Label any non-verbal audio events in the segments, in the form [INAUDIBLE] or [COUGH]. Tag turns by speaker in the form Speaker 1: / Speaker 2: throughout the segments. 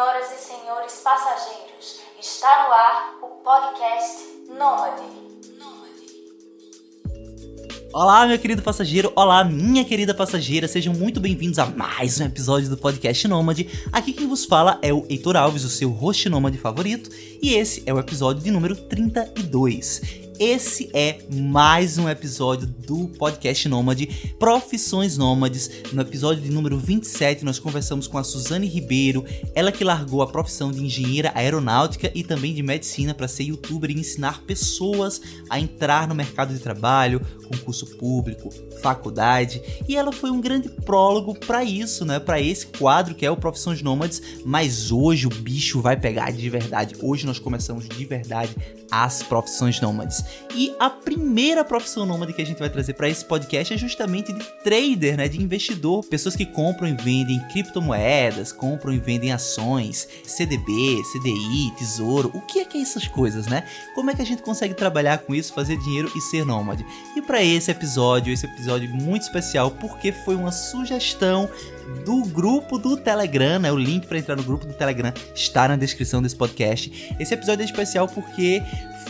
Speaker 1: Senhoras e senhores passageiros, está no ar o podcast Nômade.
Speaker 2: Olá, meu querido passageiro, olá, minha querida passageira, sejam muito bem-vindos a mais um episódio do podcast Nômade. Aqui quem vos fala é o Heitor Alves, o seu host nômade favorito, e esse é o episódio de número 32. Esse é mais um episódio do podcast Nômade, Profissões Nômades. No episódio de número 27, nós conversamos com a Suzane Ribeiro, ela que largou a profissão de engenheira aeronáutica e também de medicina para ser youtuber e ensinar pessoas a entrar no mercado de trabalho, concurso público, faculdade. E ela foi um grande prólogo para isso, né? Para esse quadro que é o Profissões Nômades. Mas hoje o bicho vai pegar de verdade. Hoje nós começamos de verdade as profissões nômades. E a primeira profissão nômade que a gente vai trazer para esse podcast é justamente de trader, né, de investidor, pessoas que compram e vendem criptomoedas, compram e vendem ações, CDB, CDI, tesouro. O que é que é essas coisas, né? Como é que a gente consegue trabalhar com isso, fazer dinheiro e ser nômade? E para esse episódio, esse episódio muito especial porque foi uma sugestão do grupo do Telegram, né? O link para entrar no grupo do Telegram está na descrição desse podcast. Esse episódio é especial porque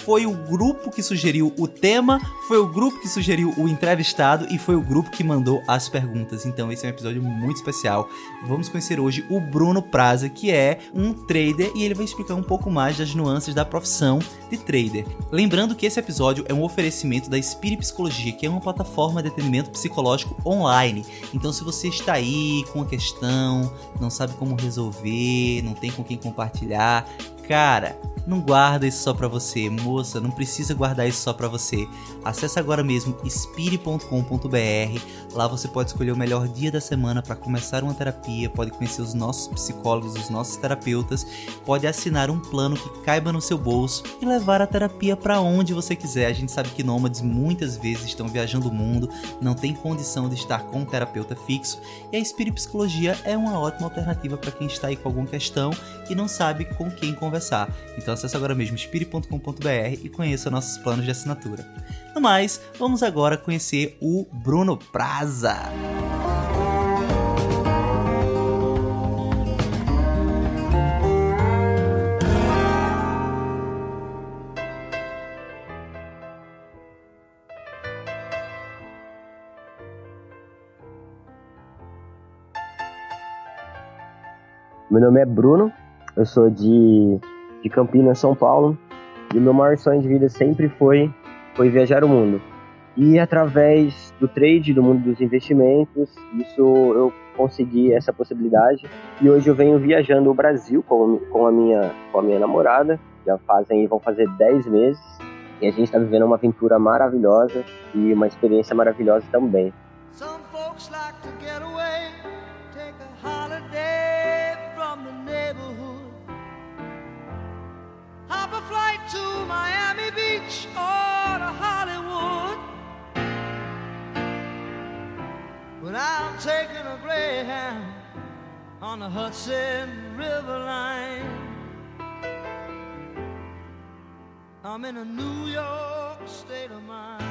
Speaker 2: foi o grupo que sugeriu o tema, foi o grupo que sugeriu o entrevistado e foi o grupo que mandou as perguntas. Então esse é um episódio muito especial. Vamos conhecer hoje o Bruno Praza, que é um trader e ele vai explicar um pouco mais das nuances da profissão de trader. Lembrando que esse episódio é um oferecimento da Spirit Psicologia, que é uma plataforma de atendimento psicológico online. Então se você está aí com uma questão, não sabe como resolver, não tem com quem compartilhar, cara, não guarda isso só para você, moça, não precisa guardar isso só para você. Acesse agora mesmo spire.com.br. Lá você pode escolher o melhor dia da semana para começar uma terapia, pode conhecer os nossos psicólogos, os nossos terapeutas, pode assinar um plano que caiba no seu bolso e levar a terapia para onde você quiser. A gente sabe que nômades muitas vezes estão viajando o mundo, não tem condição de estar com um terapeuta fixo, e a Espírito Psicologia é uma ótima alternativa para quem está aí com alguma questão e não sabe com quem conversar. Então então acesse agora mesmo spiri.com.br e conheça nossos planos de assinatura. No mais, vamos agora conhecer o Bruno Praza.
Speaker 3: Meu nome é Bruno, eu sou de de Campinas, São Paulo. E o meu maior sonho de vida sempre foi, foi viajar o mundo. E através do trade, do mundo dos investimentos, isso eu consegui essa possibilidade. E hoje eu venho viajando o Brasil com, com, a, minha, com a minha namorada. Já fazem, vão fazer 10 meses. E a gente está vivendo uma aventura maravilhosa e uma experiência maravilhosa também. Some folks like to Miami Beach or to Hollywood. But I'm taking a Greyhound on the Hudson River line. I'm in a New York state of mind.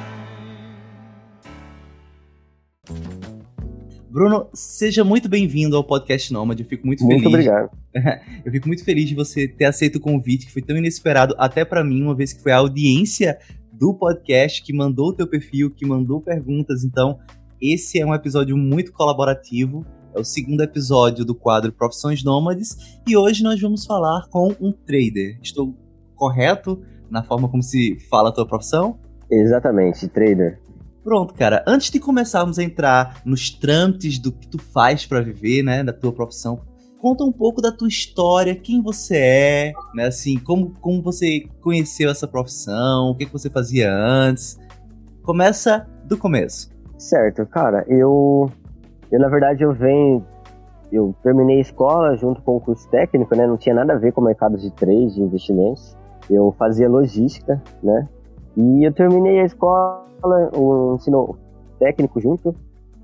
Speaker 2: Bruno, seja muito bem-vindo ao podcast Nômade. Eu fico muito,
Speaker 3: muito
Speaker 2: feliz.
Speaker 3: Muito obrigado. [LAUGHS]
Speaker 2: Eu fico muito feliz de você ter aceito o convite, que foi tão inesperado até para mim, uma vez que foi a audiência do podcast que mandou o teu perfil, que mandou perguntas. Então, esse é um episódio muito colaborativo. É o segundo episódio do quadro Profissões Nômades e hoje nós vamos falar com um trader. Estou correto na forma como se fala a tua profissão?
Speaker 3: Exatamente, trader.
Speaker 2: Pronto, cara. Antes de começarmos a entrar nos trâmites do que tu faz para viver, né, da tua profissão, conta um pouco da tua história, quem você é, né, assim, como, como você conheceu essa profissão, o que, que você fazia antes. Começa do começo.
Speaker 3: Certo, cara, eu, eu na verdade eu venho, eu terminei a escola junto com o curso técnico, né, não tinha nada a ver com o mercado de trade, de investimentos. Eu fazia logística, né, e eu terminei a escola o ensino técnico junto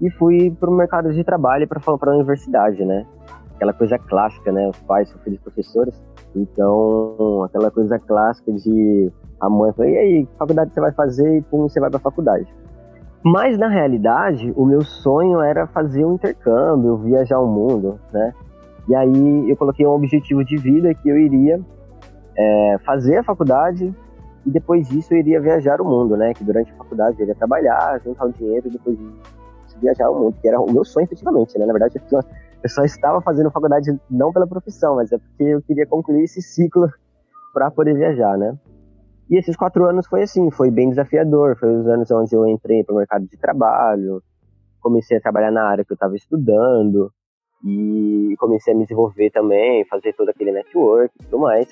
Speaker 3: e fui para o mercado de trabalho para para a universidade, né? Aquela coisa clássica, né? Os pais são filhos professores, então aquela coisa clássica de a mãe falou, e aí, que faculdade você vai fazer? E pum, você vai para a faculdade. Mas na realidade, o meu sonho era fazer um intercâmbio, viajar o mundo, né? E aí eu coloquei um objetivo de vida que eu iria é, fazer a faculdade e depois disso eu iria viajar o mundo, né? Que durante a faculdade eu iria trabalhar, juntar o dinheiro e depois viajar o mundo, que era o meu sonho efetivamente, né? Na verdade, eu só estava fazendo faculdade não pela profissão, mas é porque eu queria concluir esse ciclo para poder viajar, né? E esses quatro anos foi assim, foi bem desafiador, foi os anos onde eu entrei para o mercado de trabalho, comecei a trabalhar na área que eu estava estudando e comecei a me desenvolver também, fazer todo aquele network e tudo mais.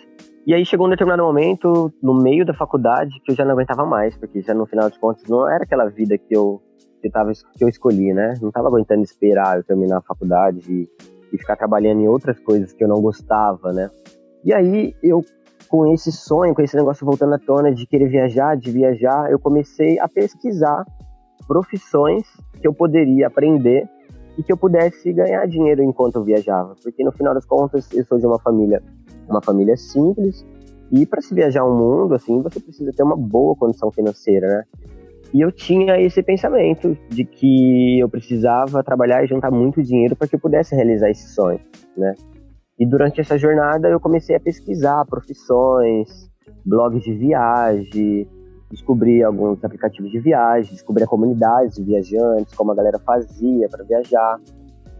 Speaker 3: E aí chegou um determinado momento, no meio da faculdade, que eu já não aguentava mais, porque já no final de contas não era aquela vida que eu, que, tava, que eu escolhi, né? Não estava aguentando esperar eu terminar a faculdade e, e ficar trabalhando em outras coisas que eu não gostava, né? E aí eu, com esse sonho, com esse negócio voltando à tona de querer viajar, de viajar, eu comecei a pesquisar profissões que eu poderia aprender e que eu pudesse ganhar dinheiro enquanto eu viajava, porque no final das contas eu sou de uma família uma família simples. E para se viajar o mundo, assim, você precisa ter uma boa condição financeira, né? E eu tinha esse pensamento de que eu precisava trabalhar e juntar muito dinheiro para que eu pudesse realizar esse sonho, né? E durante essa jornada eu comecei a pesquisar profissões, blogs de viagem, descobri alguns aplicativos de viagem, descobri a comunidade de viajantes, como a galera fazia para viajar.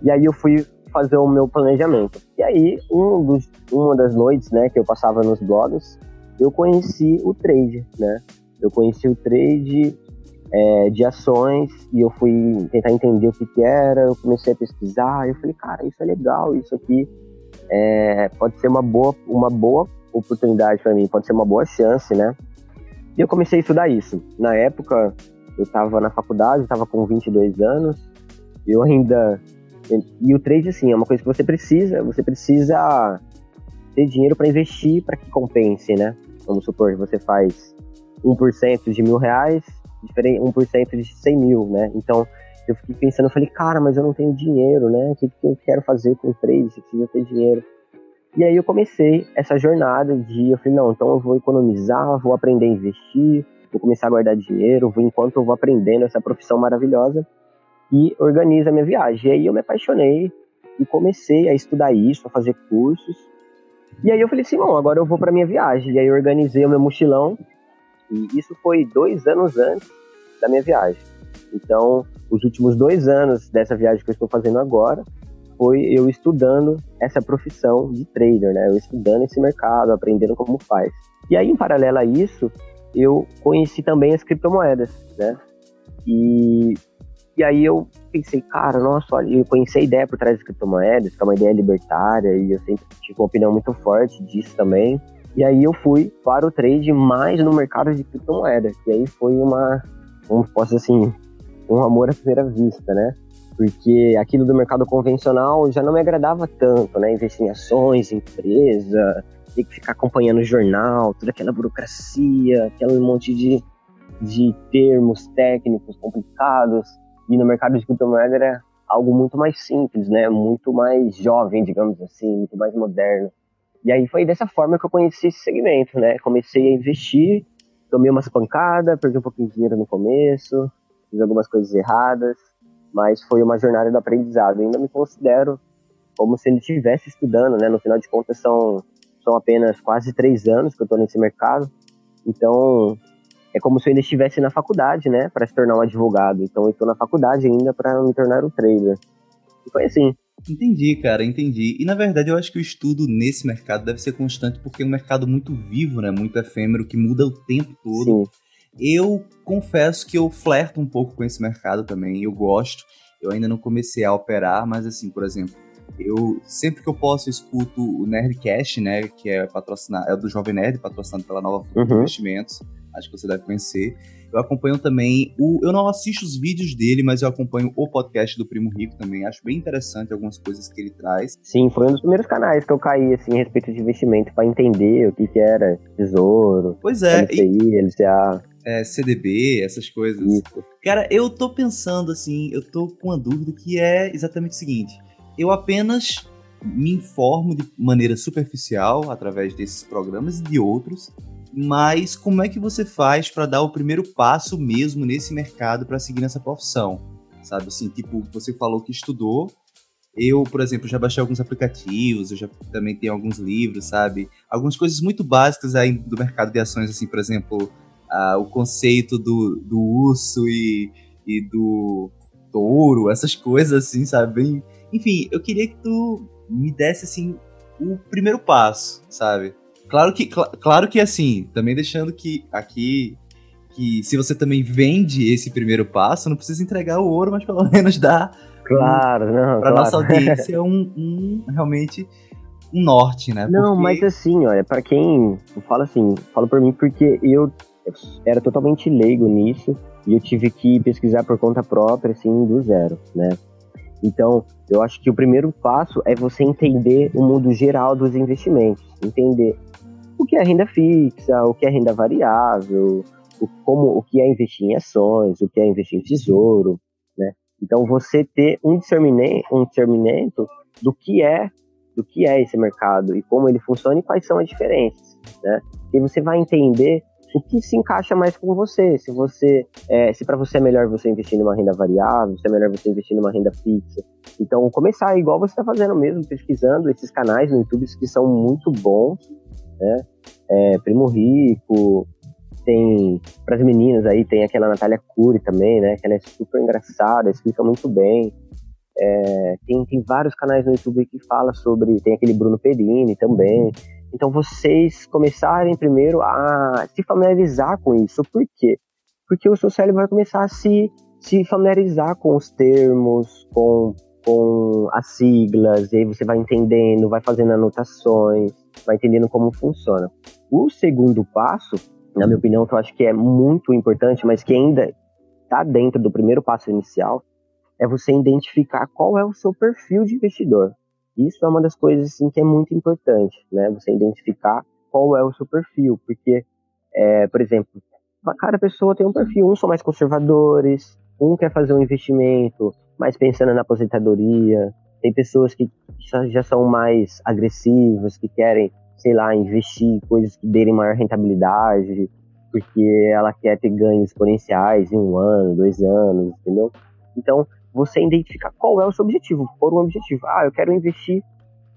Speaker 3: E aí eu fui fazer o meu planejamento. E aí, um dos, uma das noites, né, que eu passava nos blogs, eu conheci o trade, né? Eu conheci o trade é, de ações e eu fui tentar entender o que, que era. Eu comecei a pesquisar. Eu falei, cara, isso é legal, isso aqui é, pode ser uma boa, uma boa oportunidade para mim, pode ser uma boa chance, né? E eu comecei a estudar isso. Na época, eu estava na faculdade, estava com 22 anos. Eu ainda e o trade, assim, é uma coisa que você precisa, você precisa ter dinheiro para investir para que compense, né? Vamos supor que você faz 1% de mil reais, 1% de 100 mil, né? Então, eu fiquei pensando, eu falei, cara, mas eu não tenho dinheiro, né? O que, que eu quero fazer com o trade? Eu preciso ter dinheiro. E aí eu comecei essa jornada de, eu falei, não, então eu vou economizar, vou aprender a investir, vou começar a guardar dinheiro, vou enquanto eu vou aprendendo essa profissão maravilhosa e organiza a minha viagem. E aí eu me apaixonei e comecei a estudar isso, a fazer cursos. E aí eu falei assim, bom, agora eu vou para minha viagem. E aí eu organizei o meu mochilão. E isso foi dois anos antes da minha viagem. Então, os últimos dois anos dessa viagem que eu estou fazendo agora foi eu estudando essa profissão de trader, né? Eu estudando esse mercado, aprendendo como faz. E aí, em paralelo a isso, eu conheci também as criptomoedas, né? E e aí eu pensei, cara, nossa, olha, eu conheci a ideia por trás das criptomoedas, que é uma ideia libertária, e eu sempre tive uma opinião muito forte disso também. E aí eu fui para o trade mais no mercado de criptomoedas. E aí foi uma, como posso assim, um amor à primeira vista, né? Porque aquilo do mercado convencional já não me agradava tanto, né? Investir em ações, empresa, ter que ficar acompanhando o jornal, toda aquela burocracia, aquele monte de, de termos técnicos complicados. E no mercado de criptomoeda era algo muito mais simples, né? Muito mais jovem, digamos assim, muito mais moderno. E aí foi dessa forma que eu conheci esse segmento, né? Comecei a investir, tomei umas pancadas, perdi um pouquinho de dinheiro no começo, fiz algumas coisas erradas, mas foi uma jornada do aprendizado. Eu ainda me considero como se ele estivesse estudando, né? No final de contas são são apenas quase três anos que eu estou nesse mercado, então é como se eu ainda estivesse na faculdade, né, para se tornar um advogado. Então eu estou na faculdade ainda para me tornar um trader. E foi assim.
Speaker 2: Entendi, cara, entendi. E na verdade eu acho que o estudo nesse mercado deve ser constante porque é um mercado muito vivo, né, muito efêmero, que muda o tempo todo. Sim. Eu confesso que eu flerto um pouco com esse mercado também, eu gosto. Eu ainda não comecei a operar, mas assim, por exemplo, eu sempre que eu posso eu escuto o Nerdcast, né, que é patrocinado, é do Jovem Nerd, patrocinado pela Nova uhum. Investimentos acho que você deve conhecer. Eu acompanho também o. Eu não assisto os vídeos dele, mas eu acompanho o podcast do Primo Rico também. Acho bem interessante algumas coisas que ele traz.
Speaker 3: Sim, foi um dos primeiros canais que eu caí, assim, a respeito de investimento, para entender o que, que era tesouro.
Speaker 2: Pois é.
Speaker 3: LCI, e... LCA.
Speaker 2: É, CDB, essas coisas. Isso. Cara, eu tô pensando assim, eu tô com uma dúvida que é exatamente o seguinte. Eu apenas me informo de maneira superficial através desses programas e de outros mas como é que você faz para dar o primeiro passo mesmo nesse mercado para seguir nessa profissão? Sabe assim, tipo, você falou que estudou Eu, por exemplo, já baixei alguns aplicativos, eu já também tenho alguns livros, sabe? Algumas coisas muito básicas aí do mercado de ações, assim, por exemplo, o conceito do, do urso e, e do touro, essas coisas assim, sabe? Bem... Enfim, eu queria que tu me desse, assim, o primeiro passo, sabe? Claro que, cl claro que assim, também deixando que aqui que se você também vende esse primeiro passo, não precisa entregar o ouro, mas pelo [LAUGHS] menos dá
Speaker 3: Claro, não.
Speaker 2: Para
Speaker 3: claro.
Speaker 2: nossa audiência, um, um, realmente um norte, né?
Speaker 3: Não,
Speaker 2: porque...
Speaker 3: mas assim, olha, para quem. Eu falo assim, falo por mim porque eu era totalmente leigo nisso e eu tive que pesquisar por conta própria, assim, do zero, né? Então, eu acho que o primeiro passo é você entender o mundo geral dos investimentos, entender o que é renda fixa, o que é renda variável, o, como, o que é investir em ações, o que é investir em tesouro, né? Então você ter um discernimento, um discernimento do que é do que é esse mercado e como ele funciona e quais são as diferenças, né? E você vai entender o que se encaixa mais com você. Se você, é, se para você é melhor você investir numa renda variável, se é melhor você investir numa renda fixa. Então começar igual você está fazendo mesmo, pesquisando esses canais no YouTube que são muito bons, né? É, Primo Rico, tem para as meninas aí tem aquela Natália Cury também, né? Que ela é super engraçada, explica muito bem. É, tem, tem vários canais no YouTube que fala sobre, tem aquele Bruno Perini também. Então vocês começarem primeiro a se familiarizar com isso. Por quê? Porque o seu cérebro vai começar a se, se familiarizar com os termos, com, com as siglas, e aí você vai entendendo, vai fazendo anotações, vai entendendo como funciona. O segundo passo na minha opinião, que eu acho que é muito importante, mas que ainda está dentro do primeiro passo inicial, é você identificar qual é o seu perfil de investidor. Isso é uma das coisas assim, que é muito importante, né? Você identificar qual é o seu perfil, porque, é, por exemplo, cada pessoa tem um perfil. Uns são mais conservadores, um quer fazer um investimento mais pensando na aposentadoria. Tem pessoas que já são mais agressivas, que querem sei lá, investir em coisas que derem maior rentabilidade, porque ela quer ter ganhos exponenciais em um ano, dois anos, entendeu? Então, você identificar qual é o seu objetivo, por um objetivo. Ah, eu quero investir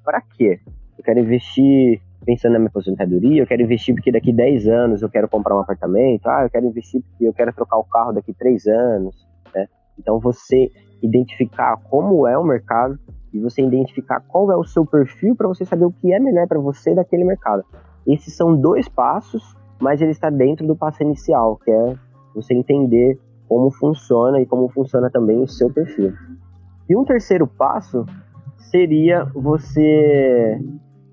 Speaker 3: para quê? Eu quero investir pensando na minha aposentadoria, eu quero investir porque daqui 10 anos eu quero comprar um apartamento, ah, eu quero investir porque eu quero trocar o carro daqui 3 anos, né? Então, você identificar como é o mercado, e você identificar qual é o seu perfil para você saber o que é melhor para você daquele mercado. Esses são dois passos, mas ele está dentro do passo inicial, que é você entender como funciona e como funciona também o seu perfil. E um terceiro passo seria você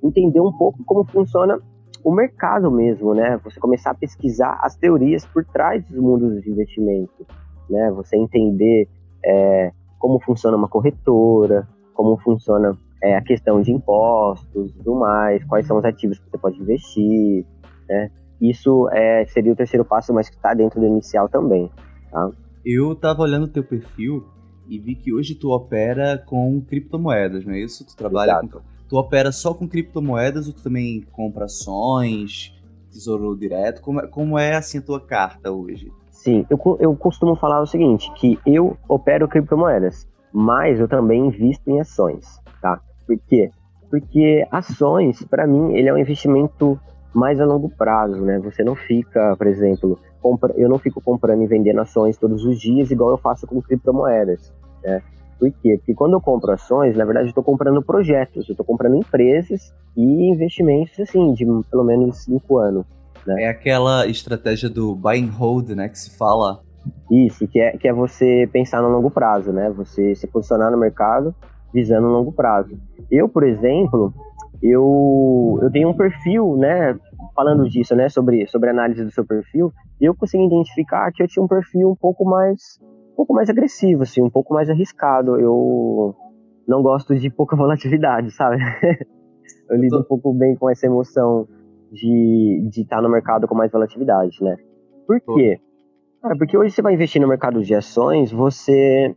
Speaker 3: entender um pouco como funciona o mercado mesmo, né? Você começar a pesquisar as teorias por trás dos mundos de investimento, né? Você entender é, como funciona uma corretora, como funciona é, a questão de impostos e tudo mais, quais são os ativos que você pode investir, né? Isso é, seria o terceiro passo, mas que está dentro do inicial também, tá?
Speaker 2: Eu tava olhando o teu perfil e vi que hoje tu opera com criptomoedas, não é isso? Tu trabalha Exato. com... Tu opera só com criptomoedas ou tu também compra ações, tesouro direto? Como é, como é assim a tua carta hoje?
Speaker 3: Sim, eu, eu costumo falar o seguinte, que eu opero criptomoedas mas eu também invisto em ações, tá? Por quê? Porque ações, para mim, ele é um investimento mais a longo prazo, né? Você não fica, por exemplo, compra... eu não fico comprando e vendendo ações todos os dias, igual eu faço com criptomoedas, né? Por quê? Porque quando eu compro ações, na verdade, eu estou comprando projetos, eu estou comprando empresas e investimentos, assim, de pelo menos cinco anos. Né?
Speaker 2: É aquela estratégia do buy and hold, né, que se fala
Speaker 3: isso, que é, que é você pensar no longo prazo, né? Você se posicionar no mercado visando um longo prazo. Eu, por exemplo, eu, eu tenho um perfil, né? Falando disso, né? Sobre, sobre análise do seu perfil, eu consegui identificar que eu tinha um perfil um pouco mais um pouco mais agressivo, assim, um pouco mais arriscado. Eu não gosto de pouca [LAUGHS] volatilidade, sabe? [LAUGHS] eu lido um pouco bem com essa emoção de, de estar no mercado com mais volatilidade, né? Por quê? Cara, porque hoje você vai investir no mercado de ações, você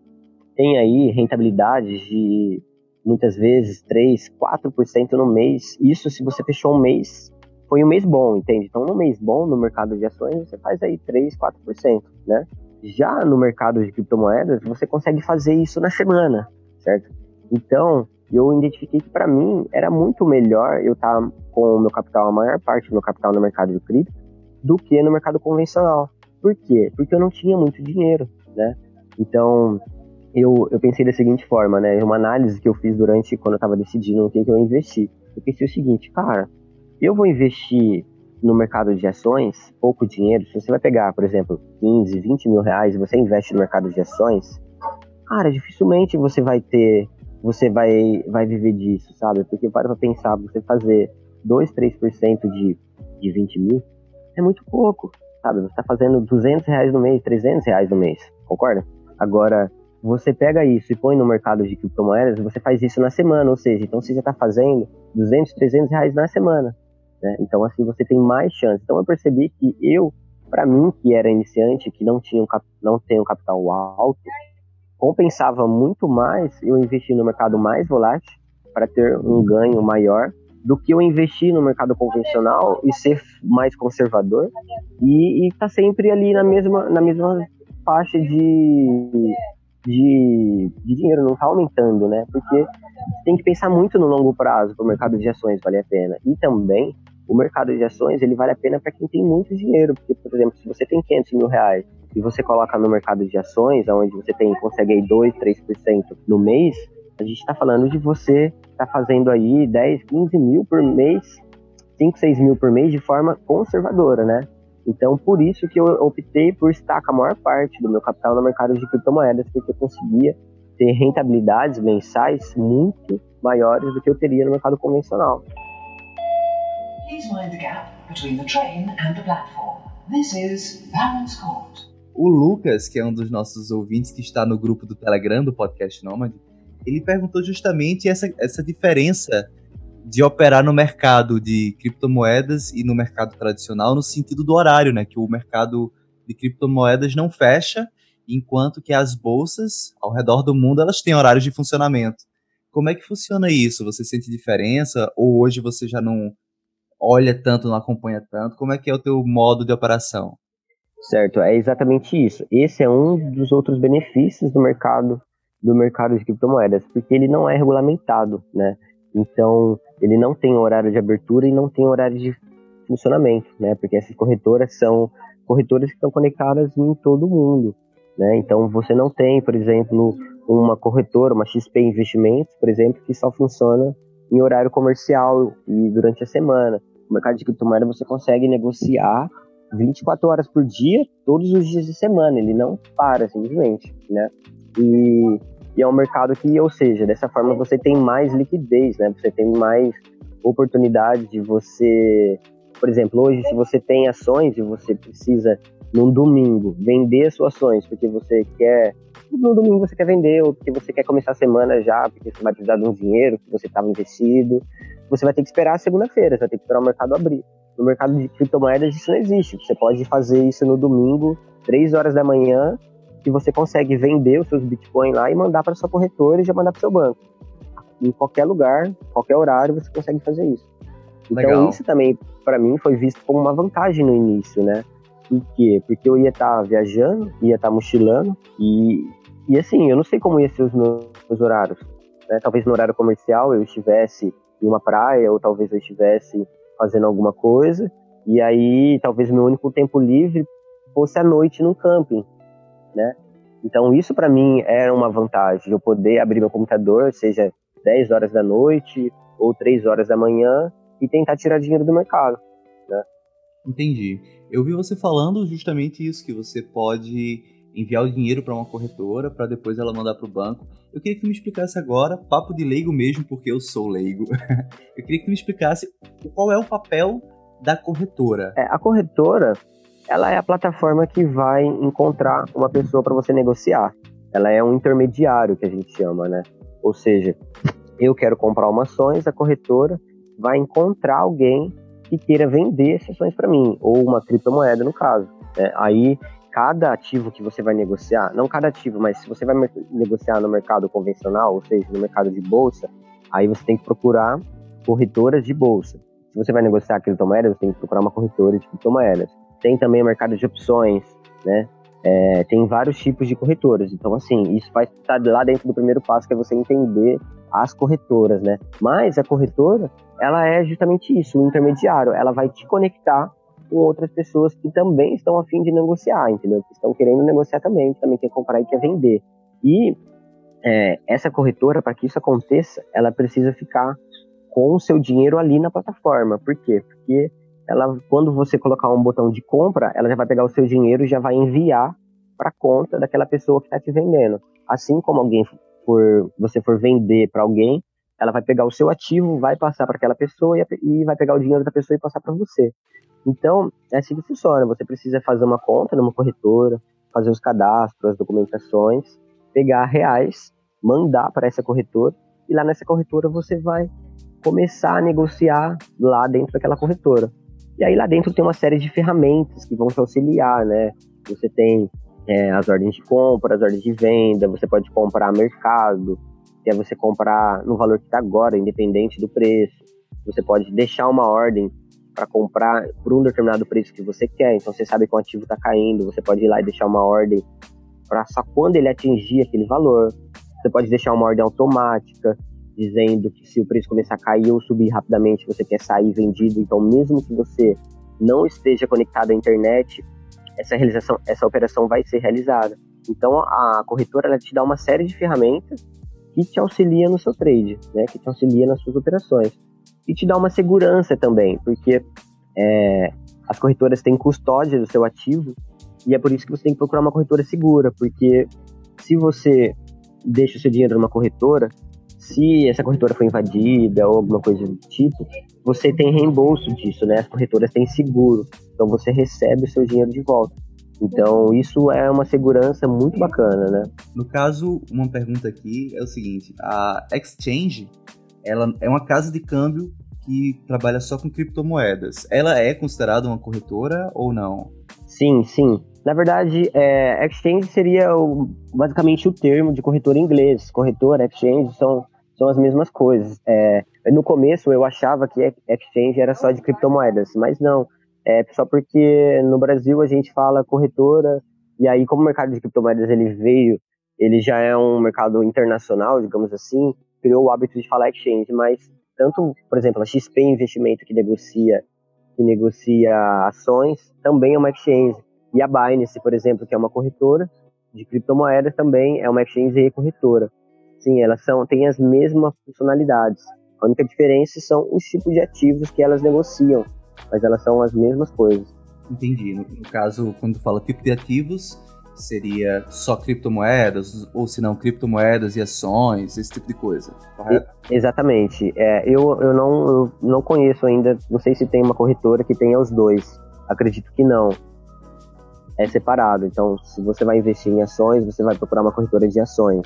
Speaker 3: tem aí rentabilidades de muitas vezes 3, 4% no mês. Isso se você fechou um mês, foi um mês bom, entende? Então, no mês bom no mercado de ações, você faz aí 3, 4%, né? Já no mercado de criptomoedas, você consegue fazer isso na semana, certo? Então, eu identifiquei que para mim era muito melhor eu estar tá com o meu capital, a maior parte do meu capital no mercado de cripto, do que no mercado convencional. Por quê? Porque eu não tinha muito dinheiro, né? Então, eu, eu pensei da seguinte forma, né? Uma análise que eu fiz durante quando eu estava decidindo o que, que eu investi. Eu pensei o seguinte, cara, eu vou investir no mercado de ações, pouco dinheiro, se você vai pegar, por exemplo, 15, 20 mil reais e você investe no mercado de ações, cara, dificilmente você vai ter, você vai, vai viver disso, sabe? Porque para pra pensar, você fazer 2, 3% de, de 20 mil é muito pouco, sabe? Você está fazendo 200 reais no mês, 300 reais no mês, concorda? Agora, você pega isso e põe no mercado de criptomoedas, você faz isso na semana, ou seja, então você já está fazendo 200, 300 reais na semana. Né? Então, assim, você tem mais chance. Então, eu percebi que eu, para mim, que era iniciante, que não tinha um, não tem um capital alto, compensava muito mais eu investir no mercado mais volátil para ter um ganho maior do que eu investir no mercado convencional e ser mais conservador e estar tá sempre ali na mesma, na mesma faixa de, de, de dinheiro, não está aumentando, né? Porque tem que pensar muito no longo prazo para o mercado de ações vale a pena. E também o mercado de ações ele vale a pena para quem tem muito dinheiro, porque, por exemplo, se você tem 500 mil reais e você coloca no mercado de ações, onde você tem, consegue aí 2, 3% no mês, a gente está falando de você estar tá fazendo aí 10, 15 mil por mês, 5, 6 mil por mês de forma conservadora, né? Então, por isso que eu optei por estar com a maior parte do meu capital no mercado de criptomoedas, porque eu conseguia ter rentabilidades mensais muito maiores do que eu teria no mercado convencional. Please mind the gap between the train and the platform. This is
Speaker 2: Court. O Lucas, que é um dos nossos ouvintes que está no grupo do Telegram do Podcast Nômade, ele perguntou justamente essa, essa diferença de operar no mercado de criptomoedas e no mercado tradicional no sentido do horário, né? Que o mercado de criptomoedas não fecha, enquanto que as bolsas ao redor do mundo elas têm horários de funcionamento. Como é que funciona isso? Você sente diferença ou hoje você já não olha tanto, não acompanha tanto? Como é que é o teu modo de operação?
Speaker 3: Certo, é exatamente isso. Esse é um dos outros benefícios do mercado do mercado de criptomoedas, porque ele não é regulamentado, né? Então, ele não tem horário de abertura e não tem horário de funcionamento, né? Porque essas corretoras são corretoras que estão conectadas em todo o mundo, né? Então, você não tem, por exemplo, uma corretora, uma XP Investimentos, por exemplo, que só funciona em horário comercial e durante a semana. No mercado de criptomoeda você consegue negociar 24 horas por dia, todos os dias de semana, ele não para simplesmente, né? E e é um mercado que, ou seja, dessa forma você tem mais liquidez, né? Você tem mais oportunidade de você, por exemplo, hoje se você tem ações e você precisa num domingo vender suas ações porque você quer no domingo você quer vender ou porque você quer começar a semana já porque você vai precisar de um dinheiro que você estava investido, você vai ter que esperar a segunda-feira, você vai ter que esperar o mercado abrir. No mercado de criptomoedas isso não existe. Você pode fazer isso no domingo, três horas da manhã, que você consegue vender os seus Bitcoin lá e mandar para sua corretora e já mandar para seu banco. Em qualquer lugar, qualquer horário, você consegue fazer isso. Então Legal. isso também, para mim, foi visto como uma vantagem no início, né? Por quê? Porque eu ia estar tá viajando, ia estar tá mochilando e, e assim, eu não sei como ia ser os meus, horários. Né? Talvez no horário comercial eu estivesse em uma praia ou talvez eu estivesse fazendo alguma coisa e aí talvez meu único tempo livre fosse à noite no camping né? Então isso para mim era uma vantagem, eu poder abrir meu computador, seja 10 horas da noite ou 3 horas da manhã e tentar tirar dinheiro do mercado, né?
Speaker 2: Entendi. Eu vi você falando justamente isso, que você pode enviar o dinheiro para uma corretora para depois ela mandar para o banco. Eu queria que tu me explicasse agora, papo de leigo mesmo, porque eu sou leigo. [LAUGHS] eu queria que tu me explicasse qual é o papel da corretora.
Speaker 3: É, a corretora, ela é a plataforma que vai encontrar uma pessoa para você negociar. Ela é um intermediário que a gente chama, né? Ou seja, eu quero comprar uma ações, a corretora vai encontrar alguém que queira vender essas ações para mim, ou uma criptomoeda no caso. Né? Aí, cada ativo que você vai negociar, não cada ativo, mas se você vai negociar no mercado convencional, ou seja, no mercado de bolsa, aí você tem que procurar corretoras de bolsa. Se você vai negociar criptomoedas, você tem que procurar uma corretora de criptomoedas. Tem também o mercado de opções, né? é, tem vários tipos de corretoras. Então, assim, isso vai estar lá dentro do primeiro passo, que é você entender as corretoras, né? Mas a corretora, ela é justamente isso, o intermediário. Ela vai te conectar com outras pessoas que também estão a fim de negociar, entendeu? Que estão querendo negociar também, que também quer comprar e quer vender. E é, essa corretora, para que isso aconteça, ela precisa ficar com o seu dinheiro ali na plataforma. Por quê? Porque ela, quando você colocar um botão de compra, ela já vai pegar o seu dinheiro e já vai enviar para conta daquela pessoa que está te vendendo. Assim como alguém for, você for vender para alguém, ela vai pegar o seu ativo, vai passar para aquela pessoa e, e, vai pegar o dinheiro da pessoa e passar para você. Então, é assim que funciona. Você precisa fazer uma conta numa corretora, fazer os cadastros, as documentações, pegar reais, mandar para essa corretora e lá nessa corretora você vai começar a negociar lá dentro daquela corretora. E aí lá dentro tem uma série de ferramentas que vão te auxiliar, né? Você tem é, as ordens de compra, as ordens de venda, você pode comprar mercado, que é você comprar no valor que está agora, independente do preço. Você pode deixar uma ordem para comprar por um determinado preço que você quer, então você sabe que o ativo está caindo, você pode ir lá e deixar uma ordem para só quando ele atingir aquele valor. Você pode deixar uma ordem automática, dizendo que se o preço começar a cair ou subir rapidamente, você quer sair vendido. Então, mesmo que você não esteja conectado à internet, essa realização, essa operação vai ser realizada. Então, a corretora ela te dá uma série de ferramentas que te auxilia no seu trade, né? Que te auxilia nas suas operações e te dá uma segurança também, porque é, as corretoras têm custódia do seu ativo e é por isso que você tem que procurar uma corretora segura, porque se você deixa o seu dinheiro numa corretora, se essa corretora foi invadida ou alguma coisa do tipo, você tem reembolso disso, né? As corretoras têm seguro, então você recebe o seu dinheiro de volta. Então, isso é uma segurança muito bacana, né?
Speaker 2: No caso, uma pergunta aqui é o seguinte: a Exchange, ela é uma casa de câmbio que trabalha só com criptomoedas. Ela é considerada uma corretora ou não?
Speaker 3: Sim, sim. Na verdade, é, exchange seria o, basicamente o termo de corretor em inglês. Corretor, exchange são são as mesmas coisas. É, no começo eu achava que exchange era só de criptomoedas, mas não. É só porque no Brasil a gente fala corretora e aí como o mercado de criptomoedas ele veio, ele já é um mercado internacional, digamos assim, criou o hábito de falar exchange, mas tanto, por exemplo, a XP Investimento que negocia que negocia ações também é uma exchange. E a Binance, por exemplo, que é uma corretora de criptomoedas, também é uma exchange e corretora. Sim, elas são, têm as mesmas funcionalidades. A única diferença são os tipos de ativos que elas negociam, mas elas são as mesmas coisas.
Speaker 2: Entendi. No, no caso, quando fala tipo de ativos, seria só criptomoedas, ou se não, criptomoedas e ações, esse tipo de coisa, correto?
Speaker 3: Exatamente. É, eu, eu, não, eu não conheço ainda, não sei se tem uma corretora que tenha os dois. Acredito que não. É separado. Então, se você vai investir em ações, você vai procurar uma corretora de ações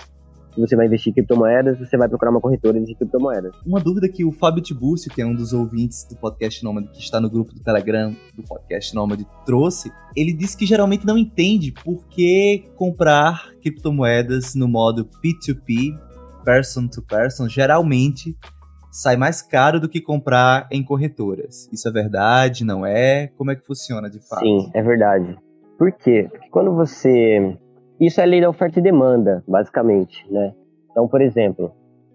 Speaker 3: se você vai investir em criptomoedas, você vai procurar uma corretora de criptomoedas.
Speaker 2: Uma dúvida que o Fábio Tibúrcio, que é um dos ouvintes do podcast Nômade, que está no grupo do Telegram do podcast Nômade, trouxe, ele disse que geralmente não entende por que comprar criptomoedas no modo P2P, person to person, geralmente sai mais caro do que comprar em corretoras. Isso é verdade? Não é? Como é que funciona de fato?
Speaker 3: Sim, é verdade. Por quê? Porque quando você isso é lei da oferta e demanda, basicamente, né? Então, por exemplo,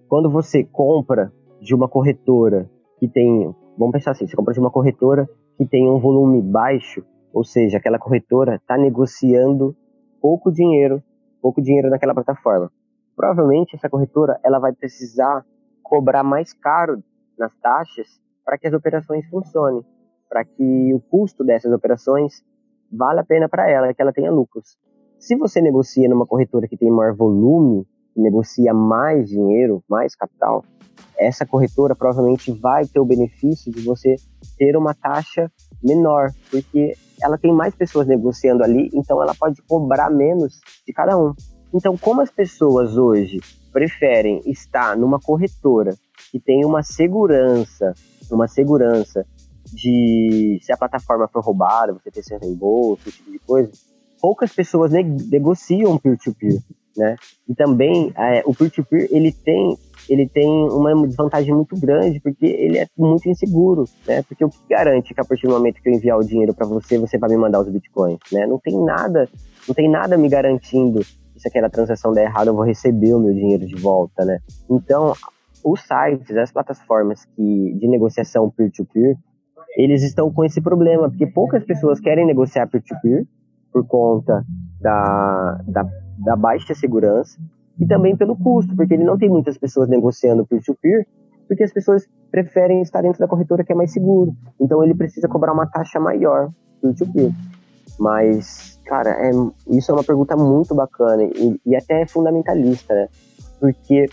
Speaker 3: quando você compra de uma corretora que tem, vamos pensar assim, você compra de uma corretora que tem um volume baixo, ou seja, aquela corretora está negociando pouco dinheiro, pouco dinheiro naquela plataforma. Provavelmente essa corretora ela vai precisar cobrar mais caro nas taxas para que as operações funcionem, para que o custo dessas operações vale a pena para ela, que ela tenha lucros. Se você negocia numa corretora que tem maior volume, negocia mais dinheiro, mais capital, essa corretora provavelmente vai ter o benefício de você ter uma taxa menor, porque ela tem mais pessoas negociando ali, então ela pode cobrar menos de cada um. Então, como as pessoas hoje preferem estar numa corretora que tem uma segurança, uma segurança de se a plataforma for roubada, você ter seu reembolso, esse tipo de coisa, poucas pessoas negociam peer-to-peer. né? E também é, o peer-to-peer ele tem ele tem uma desvantagem muito grande porque ele é muito inseguro, né? Porque o que garante que a partir do momento que eu enviar o dinheiro para você, você vai me mandar os bitcoins, né? Não tem nada, não tem nada me garantindo que se aquela transação der errado eu vou receber o meu dinheiro de volta, né? Então, os sites, as plataformas que de negociação peer-to-peer, eles estão com esse problema, porque poucas pessoas querem negociar peer-to-peer -peer por conta da, da, da baixa segurança e também pelo custo, porque ele não tem muitas pessoas negociando peer-to-peer, porque as pessoas preferem estar dentro da corretora que é mais seguro. Então ele precisa cobrar uma taxa maior peer-to-peer. Mas, cara, é, isso é uma pergunta muito bacana e, e até fundamentalista, né? Porque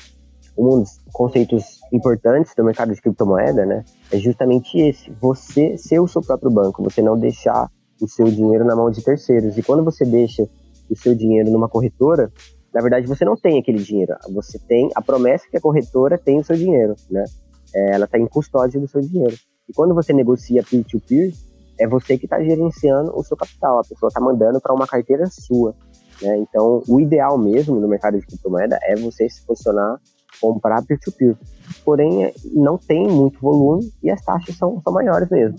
Speaker 3: um dos conceitos importantes do mercado de criptomoeda, né, é justamente esse: você ser o seu próprio banco, você não deixar o seu dinheiro na mão de terceiros. E quando você deixa o seu dinheiro numa corretora, na verdade você não tem aquele dinheiro. Você tem a promessa que a corretora tem o seu dinheiro, né? É, ela está em custódia do seu dinheiro. E quando você negocia peer-to-peer, -peer, é você que está gerenciando o seu capital. A pessoa está mandando para uma carteira sua. Né? Então, o ideal mesmo no mercado de criptomoeda é você se posicionar, comprar peer-to-peer. -peer. Porém, não tem muito volume e as taxas são, são maiores mesmo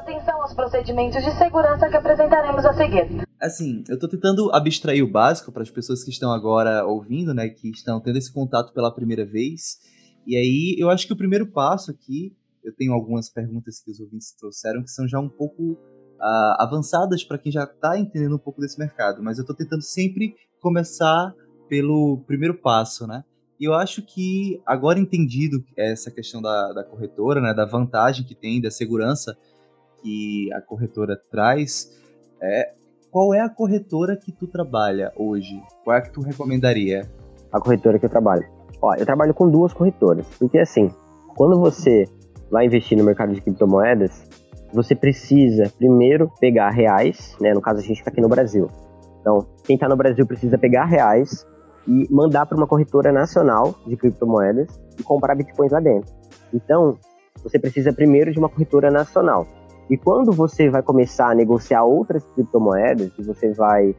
Speaker 1: atenção aos procedimentos de segurança que apresentaremos a seguir.
Speaker 2: Assim, eu estou tentando abstrair o básico para as pessoas que estão agora ouvindo, né, que estão tendo esse contato pela primeira vez. E aí, eu acho que o primeiro passo aqui, eu tenho algumas perguntas que os ouvintes trouxeram que são já um pouco uh, avançadas para quem já está entendendo um pouco desse mercado, mas eu estou tentando sempre começar pelo primeiro passo, né? E eu acho que, agora entendido essa questão da, da corretora, né, da vantagem que tem, da segurança, que a corretora traz, é qual é a corretora que tu trabalha hoje? Qual é a que tu recomendaria?
Speaker 3: A corretora que eu trabalho. Ó, eu trabalho com duas corretoras, porque assim, quando você vai investir no mercado de criptomoedas, você precisa primeiro pegar reais, né? No caso a gente está aqui no Brasil. Então, quem está no Brasil precisa pegar reais e mandar para uma corretora nacional de criptomoedas e comprar bitcoins lá dentro. Então, você precisa primeiro de uma corretora nacional. E quando você vai começar a negociar outras criptomoedas, e você vai,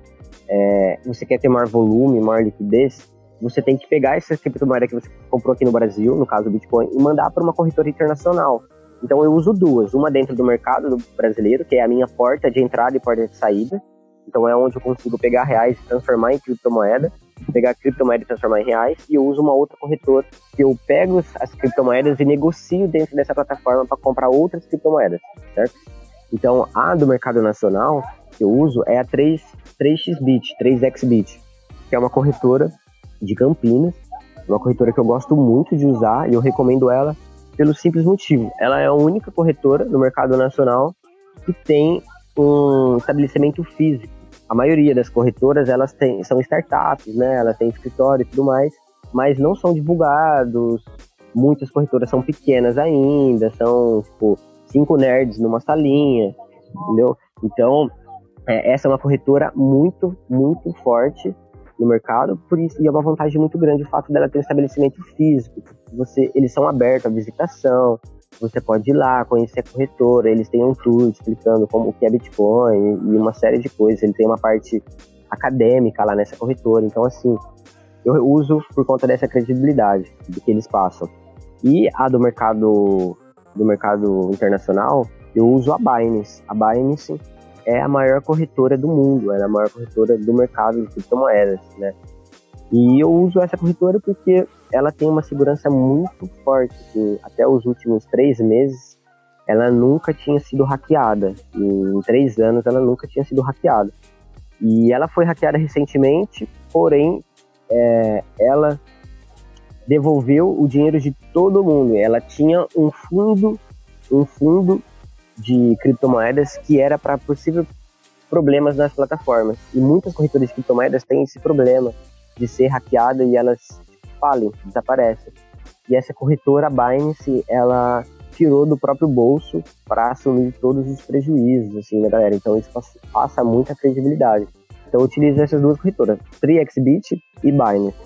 Speaker 3: é, você quer ter maior volume, maior liquidez, você tem que pegar essa criptomoeda que você comprou aqui no Brasil, no caso o Bitcoin, e mandar para uma corretora internacional. Então eu uso duas, uma dentro do mercado brasileiro, que é a minha porta de entrada e porta de saída. Então é onde eu consigo pegar reais e transformar em criptomoeda, pegar criptomoeda e transformar em reais, e eu uso uma outra corretora que eu pego as criptomoedas e negocio dentro dessa plataforma para comprar outras criptomoedas, certo? Então, a do mercado nacional que eu uso é a 3, 3xBit, 3xBit, que é uma corretora de Campinas, uma corretora que eu gosto muito de usar e eu recomendo ela pelo simples motivo. Ela é a única corretora no mercado nacional que tem um estabelecimento físico. A maioria das corretoras elas têm, são startups, né? Elas têm escritório e tudo mais, mas não são divulgados. Muitas corretoras são pequenas ainda, são tipo cinco nerds numa salinha, entendeu? Então é, essa é uma corretora muito, muito forte no mercado, por isso e é uma vantagem muito grande o fato dela ter um estabelecimento físico. Você, eles são abertos à visitação, você pode ir lá, conhecer a corretora, eles têm um tour explicando como que é Bitcoin e uma série de coisas. Ele tem uma parte acadêmica lá nessa corretora. Então, assim, eu uso por conta dessa credibilidade do que eles passam. E a do mercado do mercado internacional, eu uso a Binance. A Binance é a maior corretora do mundo, é a maior corretora do mercado de criptomoedas, né? E eu uso essa corretora porque ela tem uma segurança muito forte. Assim, até os últimos três meses, ela nunca tinha sido hackeada. Em três anos, ela nunca tinha sido hackeada. E ela foi hackeada recentemente, porém, é, ela devolveu o dinheiro de todo mundo. Ela tinha um fundo, um fundo de criptomoedas que era para possíveis problemas nas plataformas. E muitas corretoras de criptomoedas têm esse problema de ser hackeada e elas falem, desaparecem. E essa corretora Binance, ela tirou do próprio bolso para assumir todos os prejuízos, assim, né, galera? Então isso passa muita credibilidade. Então eu utilizo essas duas corretoras, 3xBit e Binance.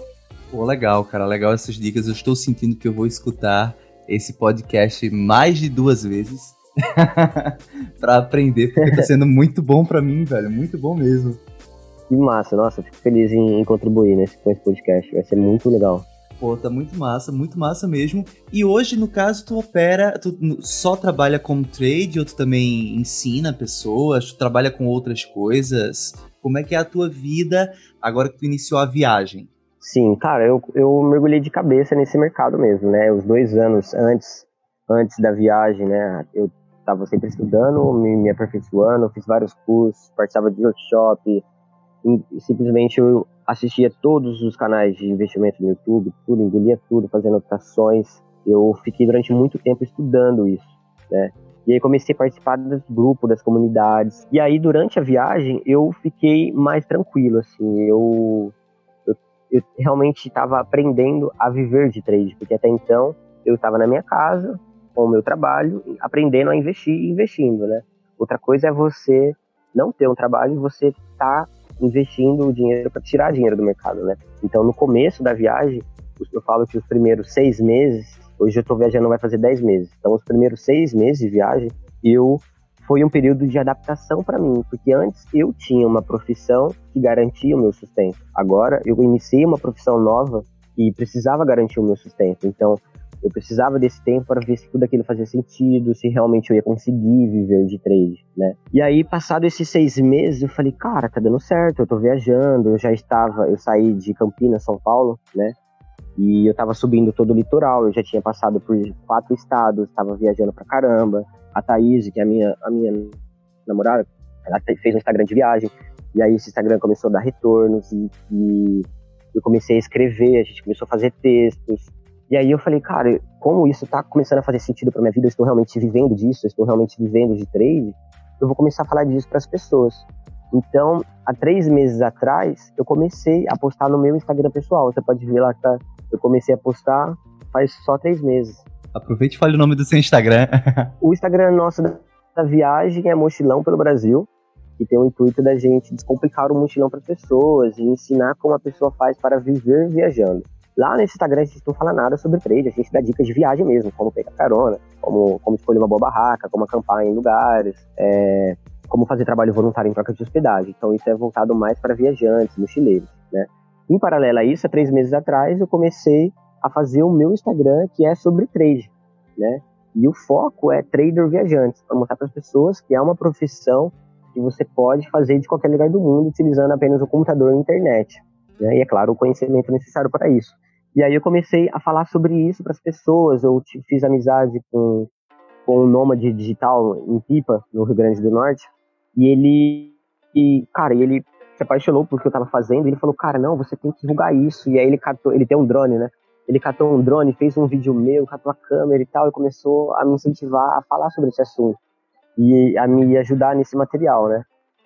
Speaker 2: Pô, legal, cara, legal essas dicas. Eu estou sentindo que eu vou escutar esse podcast mais de duas vezes [LAUGHS] para aprender, porque tá sendo muito bom para mim, velho, muito bom mesmo.
Speaker 3: Que massa, nossa, fico feliz em, em contribuir nesse, com esse podcast, vai ser muito legal.
Speaker 2: Pô, tá muito massa, muito massa mesmo. E hoje, no caso, tu opera, tu só trabalha como trade ou tu também ensina pessoas, tu trabalha com outras coisas? Como é que é a tua vida agora que tu iniciou a viagem?
Speaker 3: Sim, cara, eu, eu mergulhei de cabeça nesse mercado mesmo, né? Os dois anos antes, antes da viagem, né? Eu estava sempre estudando, me, me aperfeiçoando, fiz vários cursos, participava de workshop, simplesmente eu assistia todos os canais de investimento no YouTube, tudo, engolia tudo, fazendo anotações. Eu fiquei durante muito tempo estudando isso, né? E aí comecei a participar dos grupos, das comunidades. E aí durante a viagem eu fiquei mais tranquilo, assim. Eu, eu, realmente estava aprendendo a viver de trade, porque até então eu estava na minha casa com o meu trabalho, aprendendo a investir e investindo, né? Outra coisa é você não ter um trabalho e você tá investindo o dinheiro para tirar dinheiro do mercado, né? Então, no começo da viagem, eu falo que os primeiros seis meses, hoje eu estou viajando, vai fazer dez meses. Então, os primeiros seis meses de viagem, eu foi um período de adaptação para mim, porque antes eu tinha uma profissão que garantia o meu sustento. Agora eu iniciei uma profissão nova e precisava garantir o meu sustento. Então, eu precisava desse tempo para ver se tudo aquilo fazia sentido, se realmente eu ia conseguir viver de trade, né? E aí, passado esses seis meses, eu falei, cara, tá dando certo, eu tô viajando, eu já estava, eu saí de Campinas, São Paulo, né? E eu tava subindo todo o litoral, eu já tinha passado por quatro estados, tava viajando pra caramba. A Thaís, que é a minha, a minha namorada, ela fez um Instagram de viagem, e aí esse Instagram começou a dar retornos, e, e eu comecei a escrever, a gente começou a fazer textos, e aí eu falei, cara, como isso tá começando a fazer sentido para minha vida, eu estou realmente vivendo disso, eu estou realmente vivendo de trade, eu vou começar a falar disso para as pessoas. Então, há três meses atrás, eu comecei a postar no meu Instagram pessoal. Você pode ver lá que tá, eu comecei a postar faz só três meses.
Speaker 2: Aproveite e fale o nome do seu Instagram. [LAUGHS]
Speaker 3: o Instagram nosso da viagem é Mochilão pelo Brasil, que tem o intuito da gente descomplicar o mochilão para pessoas e ensinar como a pessoa faz para viver viajando. Lá nesse Instagram a gente não fala nada sobre trade, a gente dá dicas de viagem mesmo, como pegar carona, como, como escolher uma boa barraca, como acampar em lugares, é, como fazer trabalho voluntário em troca de hospedagem. Então isso é voltado mais para viajantes, mochileiros, né? Em paralelo a isso, há três meses atrás, eu comecei a fazer o meu Instagram, que é sobre trade, né? E o foco é trader viajante, para mostrar para as pessoas que é uma profissão que você pode fazer de qualquer lugar do mundo utilizando apenas o computador e a internet. Né? E é claro, o conhecimento necessário para isso. E aí eu comecei a falar sobre isso para as pessoas. Eu fiz amizade com, com um nômade digital em Pipa, no Rio Grande do Norte. E ele, e, cara, ele se apaixonou por que eu estava fazendo. E ele falou, cara, não, você tem que divulgar isso. E aí ele catou, ele tem um drone, né? Ele catou um drone, fez um vídeo meu, catou a câmera e tal, e começou a me incentivar a falar sobre esse assunto e a me ajudar nesse material, né?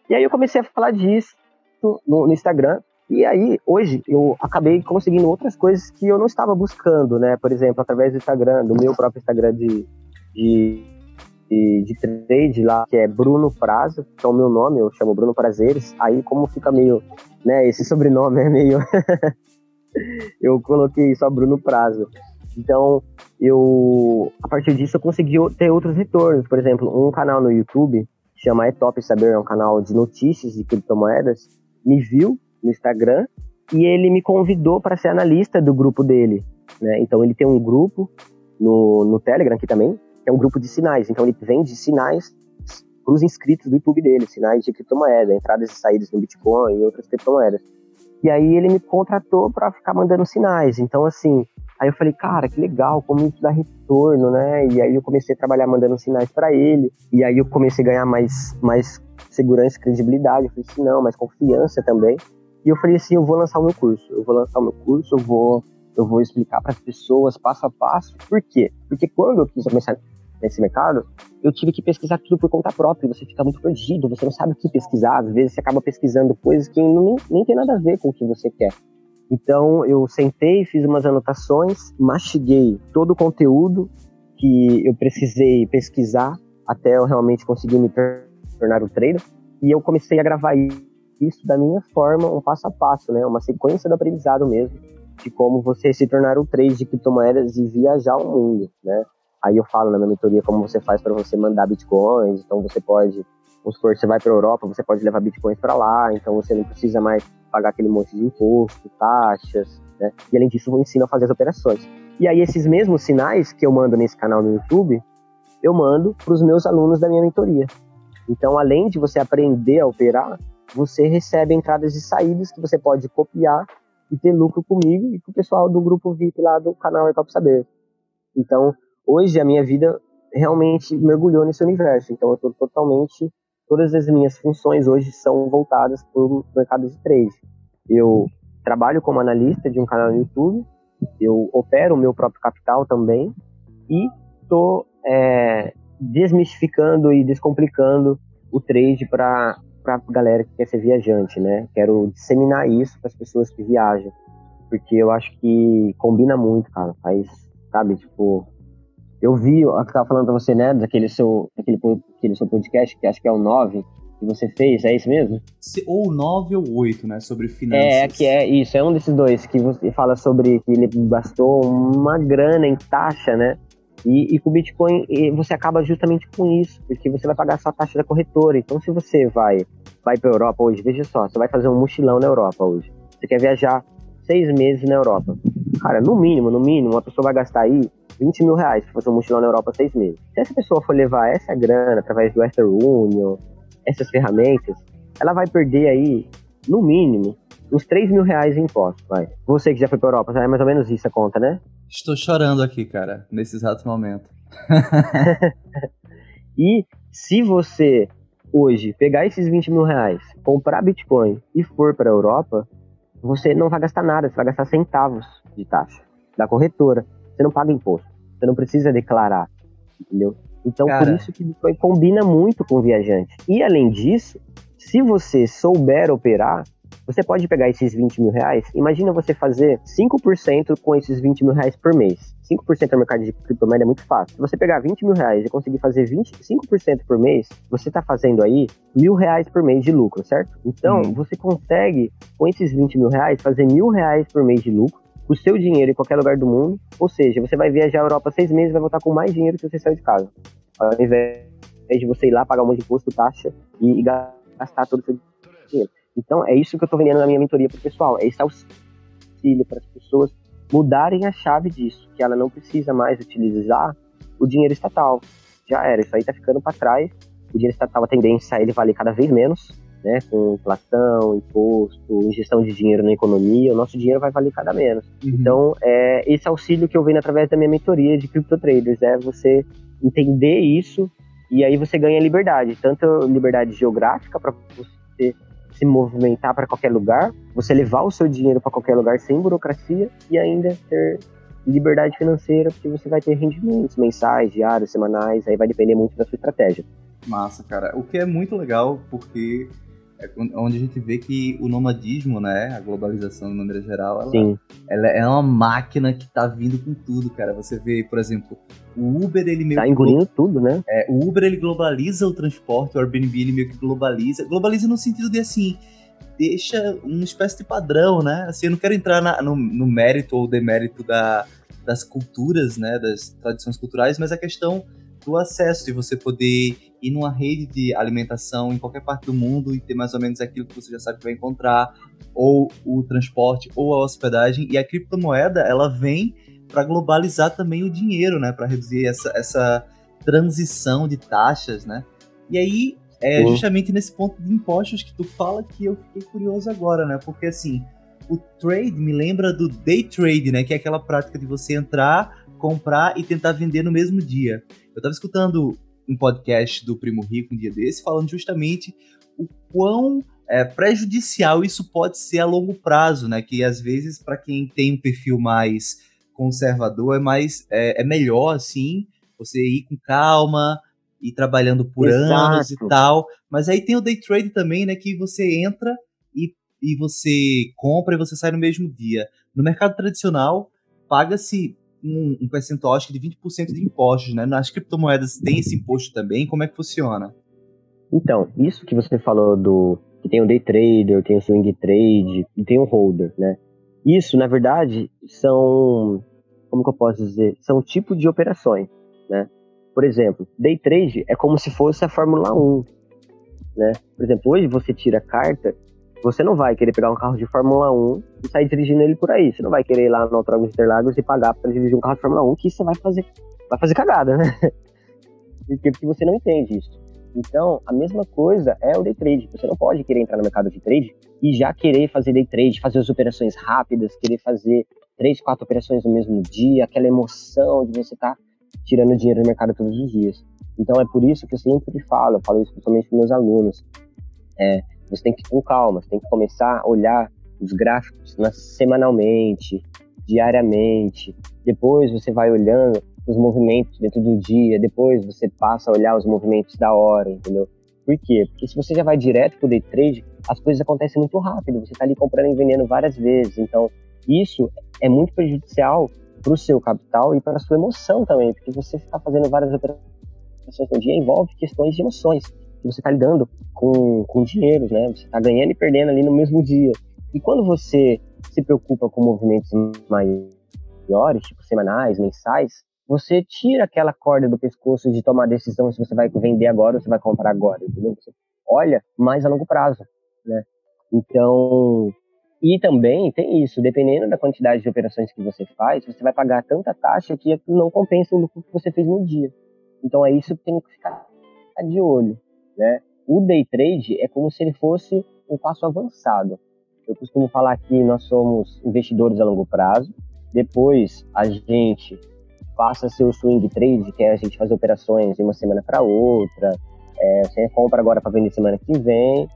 Speaker 3: E aí eu comecei a falar disso no, no Instagram e aí, hoje, eu acabei conseguindo outras coisas que eu não estava buscando, né? Por exemplo, através do Instagram, do meu próprio Instagram de, de, de, de trade lá, que é Bruno Prazo, que é o meu nome, eu chamo Bruno Prazeres. Aí, como fica meio, né? Esse sobrenome é meio. [LAUGHS] eu coloquei só Bruno Prazo. Então, eu, a partir disso, eu consegui ter outros retornos. Por exemplo, um canal no YouTube, chama É Top Saber, é um canal de notícias de criptomoedas, me viu no Instagram e ele me convidou para ser analista do grupo dele. Né? Então ele tem um grupo no, no Telegram aqui também, que é um grupo de sinais. Então ele vende sinais para os inscritos do YouTube dele, sinais de criptomoeda, entradas e saídas no Bitcoin e outras criptomoedas. E aí ele me contratou para ficar mandando sinais. Então assim, aí eu falei, cara, que legal, como isso dá retorno, né? E aí eu comecei a trabalhar mandando sinais para ele. E aí eu comecei a ganhar mais mais segurança credibilidade. Eu falei assim, não, mais confiança também. E eu falei assim, eu vou lançar o meu curso, eu vou lançar o meu curso, eu vou, eu vou explicar para as pessoas passo a passo. Por quê? Porque quando eu quis começar nesse mercado, eu tive que pesquisar tudo por conta própria, você fica muito perdido, você não sabe o que pesquisar, às vezes você acaba pesquisando coisas que nem, nem tem nada a ver com o que você quer. Então eu sentei, fiz umas anotações, mastiguei todo o conteúdo que eu precisei pesquisar até eu realmente conseguir me tornar um trader, e eu comecei a gravar isso isso da minha forma, um passo a passo, né? Uma sequência do aprendizado mesmo, de como você se tornar um trade de criptomoedas e viajar o mundo, né? Aí eu falo na minha mentoria como você faz para você mandar bitcoins, então você pode Vamos supor, você vai para a Europa, você pode levar bitcoins para lá, então você não precisa mais pagar aquele monte de imposto, taxas, né? E além disso, eu ensino a fazer as operações. E aí esses mesmos sinais que eu mando nesse canal no YouTube, eu mando para os meus alunos da minha mentoria. Então, além de você aprender a operar, você recebe entradas e saídas que você pode copiar e ter lucro comigo e com o pessoal do grupo VIP lá do canal É Top Saber. Então, hoje a minha vida realmente mergulhou nesse universo. Então, eu estou totalmente. Todas as minhas funções hoje são voltadas para o mercado de trade. Eu trabalho como analista de um canal no YouTube, eu opero o meu próprio capital também e estou é, desmistificando e descomplicando o trade para para galera que quer ser viajante, né? Quero disseminar isso para as pessoas que viajam, porque eu acho que combina muito, cara. Faz, sabe, tipo, eu vi, eu tava falando para você, né, daquele seu, daquele, aquele seu podcast, que acho que é o 9, que você fez, é isso mesmo?
Speaker 2: Ou 9 ou 8, né, sobre finanças.
Speaker 3: É, que é isso, é um desses dois, que você fala sobre que ele gastou uma grana em taxa, né, e, e com o Bitcoin você acaba justamente com isso, porque você vai pagar a sua taxa da corretora. Então, se você vai, vai para Europa hoje, veja só, você vai fazer um mochilão na Europa hoje. Você quer viajar seis meses na Europa. Cara, no mínimo, no mínimo, uma pessoa vai gastar aí 20 mil reais para fazer um mochilão na Europa seis meses. Se essa pessoa for levar essa grana através do Western Union, essas ferramentas, ela vai perder aí, no mínimo, uns 3 mil reais em impostos, vai. Você que já foi pra Europa, é mais ou menos isso a conta, né?
Speaker 2: Estou chorando aqui, cara, nesse exato momento. [LAUGHS]
Speaker 3: e se você hoje pegar esses 20 mil reais, comprar Bitcoin e for para a Europa, você não vai gastar nada, você vai gastar centavos de taxa da corretora. Você não paga imposto, você não precisa declarar, entendeu? Então, Cara. por isso que Bitcoin combina muito com o viajante. E além disso, se você souber operar, você pode pegar esses 20 mil reais, imagina você fazer 5% com esses 20 mil reais por mês. 5% no mercado de criptomoeda é muito fácil. Se você pegar 20 mil reais e conseguir fazer 25% por mês, você está fazendo aí mil reais por mês de lucro, certo? Então, hum. você consegue, com esses 20 mil reais, fazer mil reais por mês de lucro, o seu dinheiro em qualquer lugar do mundo. Ou seja, você vai viajar à Europa seis meses e vai voltar com mais dinheiro que você saiu de casa. Ao invés de você ir lá pagar um monte de imposto, taxa e gastar todo o seu dinheiro. Então, é isso que eu estou vendendo na minha mentoria para o pessoal. É esse auxílio para as pessoas mudarem a chave disso, que ela não precisa mais utilizar o dinheiro estatal. Já era, isso aí está ficando para trás. O dinheiro estatal, a tendência é ele valer cada vez menos, né? Com inflação, imposto, injeção de dinheiro na economia, o nosso dinheiro vai valer cada menos. Uhum. Então, é, esse auxílio que eu venho através da minha mentoria de Crypto Traders é você entender isso e aí você ganha liberdade, tanto liberdade geográfica para você se movimentar para qualquer lugar, você levar o seu dinheiro para qualquer lugar sem burocracia e ainda ter liberdade financeira, porque você vai ter rendimentos mensais, diários, semanais, aí vai depender muito da sua estratégia.
Speaker 2: Massa, cara. O que é muito legal, porque é onde a gente vê que o nomadismo, né, a globalização de maneira geral, ela, ela é uma máquina que tá vindo com tudo, cara. Você vê, por exemplo, o Uber, ele meio
Speaker 3: Tá engolindo tudo, né?
Speaker 2: É, o Uber, ele globaliza o transporte, o Airbnb, ele meio que globaliza. Globaliza no sentido de, assim, deixa uma espécie de padrão, né? Assim, eu não quero entrar na, no, no, mérito ou demérito da, das culturas, né, das tradições culturais, mas a questão do acesso, de você poder ir numa rede de alimentação em qualquer parte do mundo e ter mais ou menos aquilo que você já sabe que vai encontrar, ou o transporte, ou a hospedagem. E a criptomoeda, ela vem para globalizar também o dinheiro, né? Para reduzir essa, essa transição de taxas, né? E aí, é uhum. justamente nesse ponto de impostos que tu fala que eu fiquei curioso agora, né? Porque assim, o trade me lembra do day trade, né? Que é aquela prática de você entrar, comprar e tentar vender no mesmo dia. Eu tava escutando um podcast do Primo Rico um dia desse, falando justamente o quão é, prejudicial isso pode ser a longo prazo, né? Que às vezes, para quem tem um perfil mais conservador, é mais é, é, melhor assim você ir com calma, ir trabalhando por Exato. anos e tal. Mas aí tem o day trade também, né? Que você entra e, e você compra e você sai no mesmo dia. No mercado tradicional, paga-se um, um percentual, acho que de 20% de impostos, né? Nas criptomoedas tem esse imposto também? Como é que funciona?
Speaker 3: Então, isso que você falou do que tem o day trader, tem o swing trade e tem o holder, né? Isso, na verdade, são como que eu posso dizer? São tipos de operações, né? Por exemplo, day trade é como se fosse a Fórmula 1. né? Por exemplo, hoje você tira carta, você não vai querer pegar um carro de Fórmula 1 e sair dirigindo ele por aí. Você não vai querer ir lá no Autódromo de Interlagos e pagar para dirigir um carro de Fórmula 1, que você vai fazer, vai fazer cagada, né? [LAUGHS] Porque você não entende isso. Então, a mesma coisa é o day trade. Você não pode querer entrar no mercado de trade e já querer fazer day trade, fazer as operações rápidas, querer fazer três, quatro operações no mesmo dia, aquela emoção de você estar tá tirando dinheiro do mercado todos os dias. Então, é por isso que eu sempre falo, eu falo isso principalmente com meus alunos. É, você tem que ir com calma, você tem que começar a olhar os gráficos semanalmente, diariamente. Depois você vai olhando os movimentos dentro do dia, depois você passa a olhar os movimentos da hora, entendeu? Por quê? Porque se você já vai direto pro day trade, as coisas acontecem muito rápido, você está ali comprando e vendendo várias vezes. Então, isso é muito prejudicial para o seu capital e para a sua emoção também, porque você está fazendo várias operações no dia envolve questões de emoções, você está lidando com, com dinheiros, né? Você está ganhando e perdendo ali no mesmo dia. E quando você se preocupa com movimentos maiores, tipo semanais, mensais, você tira aquela corda do pescoço de tomar decisão se você vai vender agora ou se vai comprar agora, entendeu? Você olha mais a longo prazo, né? Então, e também tem isso, dependendo da quantidade de operações que você faz, você vai pagar tanta taxa que não compensa o lucro que você fez no dia. Então é isso que tem que ficar de olho, né? O day trade é como se ele fosse um passo avançado. Eu costumo falar que nós somos investidores a longo prazo, depois a gente passa a ser o swing trade, que é a gente fazer operações de uma semana para outra. É, você compra agora para vender semana que vem.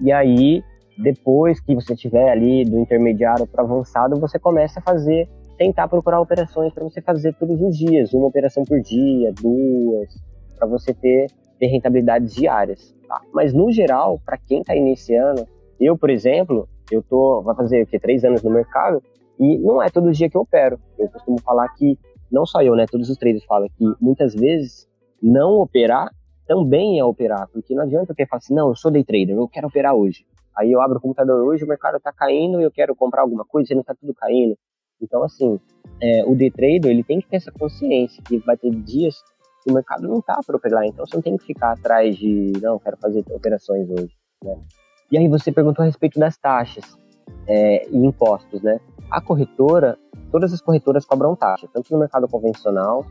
Speaker 3: E aí, depois que você tiver ali do intermediário para avançado, você começa a fazer, tentar procurar operações para você fazer todos os dias, uma operação por dia, duas, para você ter, rentabilidades diárias. Tá? Mas no geral, para quem está iniciando, eu, por exemplo, eu tô, vai fazer o quê? Três anos no mercado e não é todo dia que eu opero. Eu costumo falar que não só eu, né? Todos os traders falam que muitas vezes não operar também é operar, porque não adianta eu falar assim, não, eu sou day trader, eu quero operar hoje. Aí eu abro o computador hoje, o mercado está caindo e eu quero comprar alguma coisa, não está tudo caindo. Então, assim, é, o day trader, ele tem que ter essa consciência que vai ter dias que o mercado não está para operar, então você não tem que ficar atrás de, não, quero fazer operações hoje, né? E aí você perguntou a respeito das taxas é, e impostos, né? A corretora, todas as corretoras cobram taxa, tanto no mercado convencional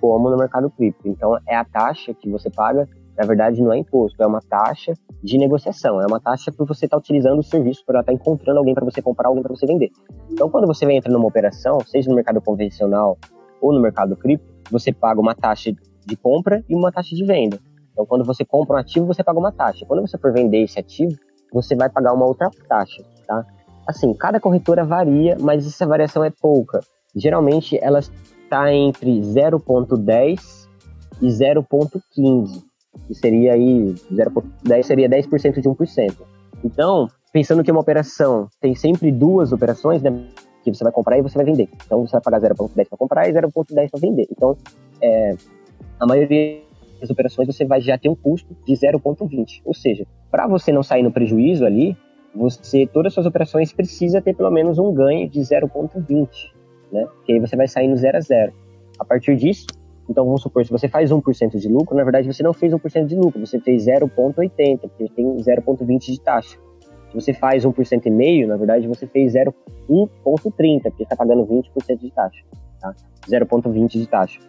Speaker 3: como no mercado cripto. Então, é a taxa que você paga, na verdade, não é imposto, é uma taxa de negociação, é uma taxa por você estar tá utilizando o serviço, por estar tá encontrando alguém para você comprar, alguém para você vender. Então, quando você entra numa operação, seja no mercado convencional ou no mercado cripto, você paga uma taxa de compra e uma taxa de venda. Então, quando você compra um ativo, você paga uma taxa. Quando você for vender esse ativo, você vai pagar uma outra taxa, tá? Assim, cada corretora varia, mas essa variação é pouca. Geralmente ela está entre 0.10 e 0.15, que seria aí 0.10 seria 10% de 1%. Então, pensando que uma operação tem sempre duas operações, né, que você vai comprar e você vai vender. Então você vai pagar 0.10 para comprar e 0.10 para vender. Então, é, a maioria das operações você vai já ter um custo de 0.20. Ou seja, para você não sair no prejuízo ali, você, todas as suas operações precisa ter pelo menos um ganho de 0,20, né? Que aí você vai sair no 0 a 0. A partir disso, então vamos supor, se você faz 1% de lucro, na verdade você não fez 1% de lucro, você fez 0,80, porque tem 0,20 de taxa. Se você faz 1% e meio, na verdade você fez 1,30, porque está pagando 20% de taxa, tá? 0,20 de taxa.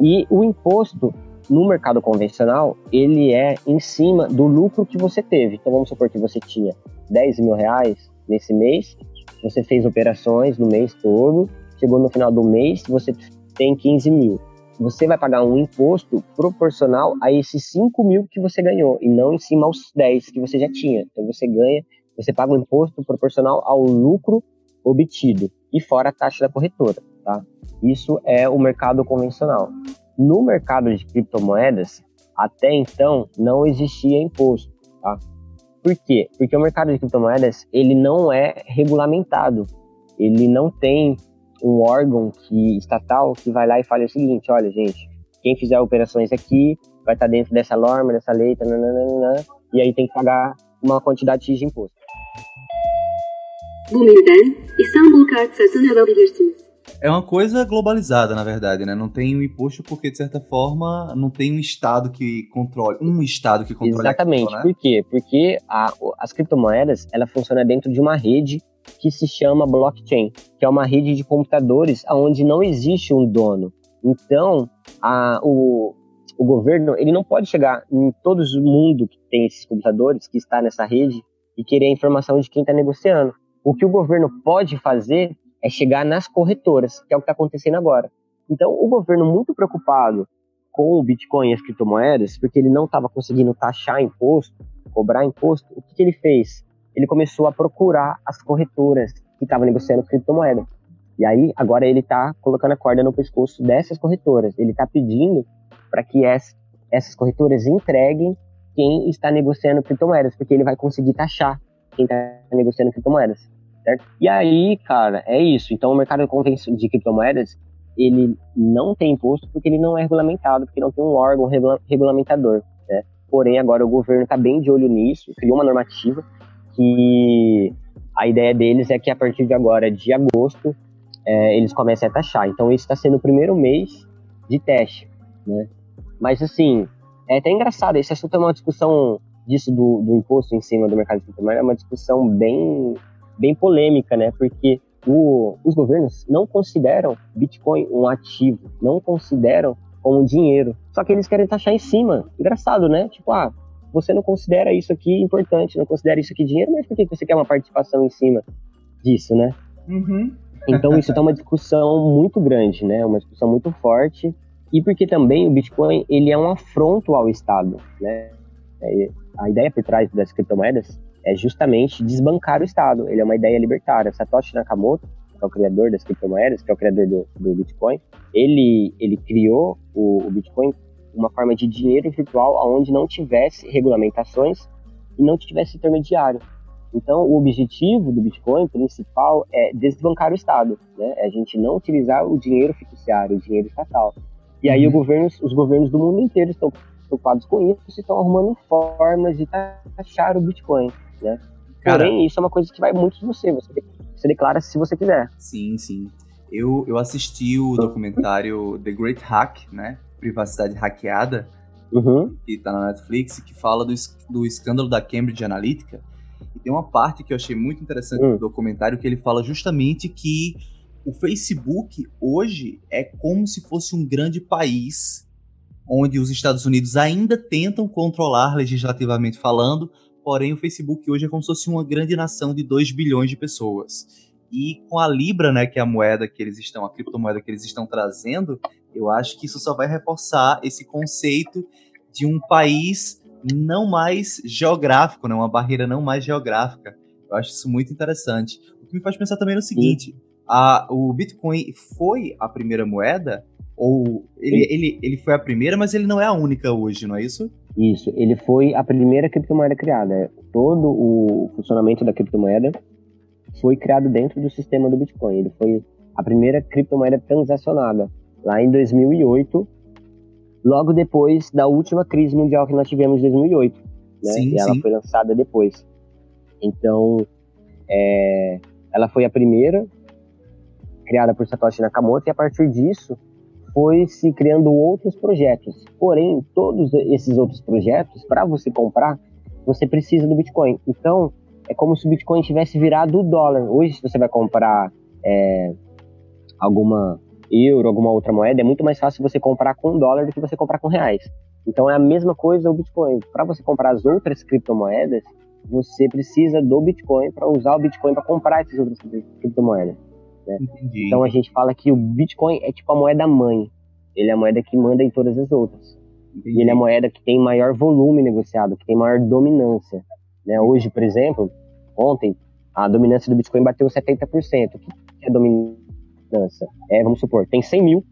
Speaker 3: E o imposto no mercado convencional, ele é em cima do lucro que você teve. Então vamos supor que você tinha 10 mil reais nesse mês, você fez operações no mês todo, chegou no final do mês, você tem 15 mil. Você vai pagar um imposto proporcional a esses 5 mil que você ganhou, e não em cima aos 10 que você já tinha. Então você ganha, você paga um imposto proporcional ao lucro obtido, e fora a taxa da corretora, tá? Isso é o mercado convencional. No mercado de criptomoedas, até então não existia imposto, tá? Por quê? Porque o mercado de criptomoedas ele não é regulamentado, ele não tem um órgão que estatal que vai lá e fala o seguinte, olha gente, quem fizer operações aqui vai estar dentro dessa norma, dessa lei, nananana, e aí tem que pagar uma quantidade X de imposto. Bu menüden İstanbul kart satın alabilirsiniz.
Speaker 2: É uma coisa globalizada, na verdade, né? Não tem um imposto porque, de certa forma, não tem um Estado que controle, um Estado que controle
Speaker 3: Exatamente. Cripto, né? Por quê? Porque a, as criptomoedas, ela funciona dentro de uma rede que se chama blockchain, que é uma rede de computadores onde não existe um dono. Então, a, o, o governo ele não pode chegar em todo o mundo que tem esses computadores, que está nessa rede, e querer a informação de quem está negociando. O que o governo pode fazer é chegar nas corretoras, que é o que está acontecendo agora. Então, o governo, muito preocupado com o Bitcoin e as criptomoedas, porque ele não estava conseguindo taxar imposto, cobrar imposto, o que, que ele fez? Ele começou a procurar as corretoras que estavam negociando criptomoeda. E aí, agora ele está colocando a corda no pescoço dessas corretoras. Ele está pedindo para que essas corretoras entreguem quem está negociando criptomoedas, porque ele vai conseguir taxar quem está negociando criptomoedas, certo? E aí, cara, é isso. Então, o mercado de criptomoedas, ele não tem imposto porque ele não é regulamentado, porque não tem um órgão regula regulamentador, né? Porém, agora o governo está bem de olho nisso, criou uma normativa que a ideia deles é que a partir de agora, de agosto, é, eles comecem a taxar. Então, esse está sendo o primeiro mês de teste, né? Mas, assim, é até engraçado, esse assunto é uma discussão disso do, do imposto em cima do mercado de criptomoedas, é uma discussão bem, bem polêmica, né? Porque o, os governos não consideram Bitcoin um ativo, não consideram como dinheiro. Só que eles querem taxar em cima. Engraçado, né? Tipo, ah, você não considera isso aqui importante, não considera isso aqui dinheiro, mas por que você quer uma participação em cima disso, né?
Speaker 2: Uhum.
Speaker 3: Então isso tá uma discussão muito grande, né? Uma discussão muito forte e porque também o Bitcoin ele é um afronto ao Estado, né? É, a ideia por trás das criptomoedas é justamente desbancar o Estado. Ele é uma ideia libertária. Satoshi Nakamoto, que é o criador das criptomoedas, que é o criador do, do Bitcoin, ele ele criou o, o Bitcoin uma forma de dinheiro virtual onde não tivesse regulamentações e não tivesse intermediário. Então, o objetivo do Bitcoin principal é desbancar o Estado, né? É a gente não utilizar o dinheiro fiduciário, o dinheiro estatal. E aí uhum. governos, os governos do mundo inteiro estão preocupados com isso e estão arrumando formas de taxar o Bitcoin, né? Cara, Porém, isso é uma coisa que vai muito de você. Você, você declara se você quiser.
Speaker 2: Sim, sim. Eu, eu assisti o documentário The Great Hack, né? Privacidade Hackeada,
Speaker 3: uhum.
Speaker 2: que tá na Netflix, que fala do, do escândalo da Cambridge Analytica. E tem uma parte que eu achei muito interessante uhum. do documentário que ele fala justamente que o Facebook hoje é como se fosse um grande país onde os Estados Unidos ainda tentam controlar legislativamente falando, porém o Facebook hoje é como se fosse uma grande nação de 2 bilhões de pessoas. E com a Libra, né, que é a moeda que eles estão, a criptomoeda que eles estão trazendo, eu acho que isso só vai reforçar esse conceito de um país não mais geográfico, né, uma barreira não mais geográfica. Eu acho isso muito interessante. O que me faz pensar também no seguinte, a, o Bitcoin foi a primeira moeda? Ou ele, ele, ele foi a primeira, mas ele não é a única hoje, não é isso?
Speaker 3: Isso, ele foi a primeira criptomoeda criada. Todo o funcionamento da criptomoeda foi criado dentro do sistema do Bitcoin. Ele foi a primeira criptomoeda transacionada lá em 2008, logo depois da última crise mundial que nós tivemos em 2008. Né? Sim, e ela sim. foi lançada depois. Então, é, ela foi a primeira criada por Satoshi Nakamoto, e a partir disso foi se criando outros projetos. Porém, todos esses outros projetos, para você comprar, você precisa do Bitcoin. Então, é como se o Bitcoin tivesse virado o dólar. Hoje, se você vai comprar é, alguma euro, alguma outra moeda, é muito mais fácil você comprar com dólar do que você comprar com reais. Então, é a mesma coisa o Bitcoin. Para você comprar as outras criptomoedas, você precisa do Bitcoin para usar o Bitcoin para comprar essas outras criptomoedas. Né? Então a gente fala que o Bitcoin é tipo a moeda mãe. Ele é a moeda que manda em todas as outras. Entendi. E ele é a moeda que tem maior volume negociado, que tem maior dominância. Né? Hoje, por exemplo, ontem, a dominância do Bitcoin bateu 70%. O que é dominância? É, vamos supor, tem 100 mil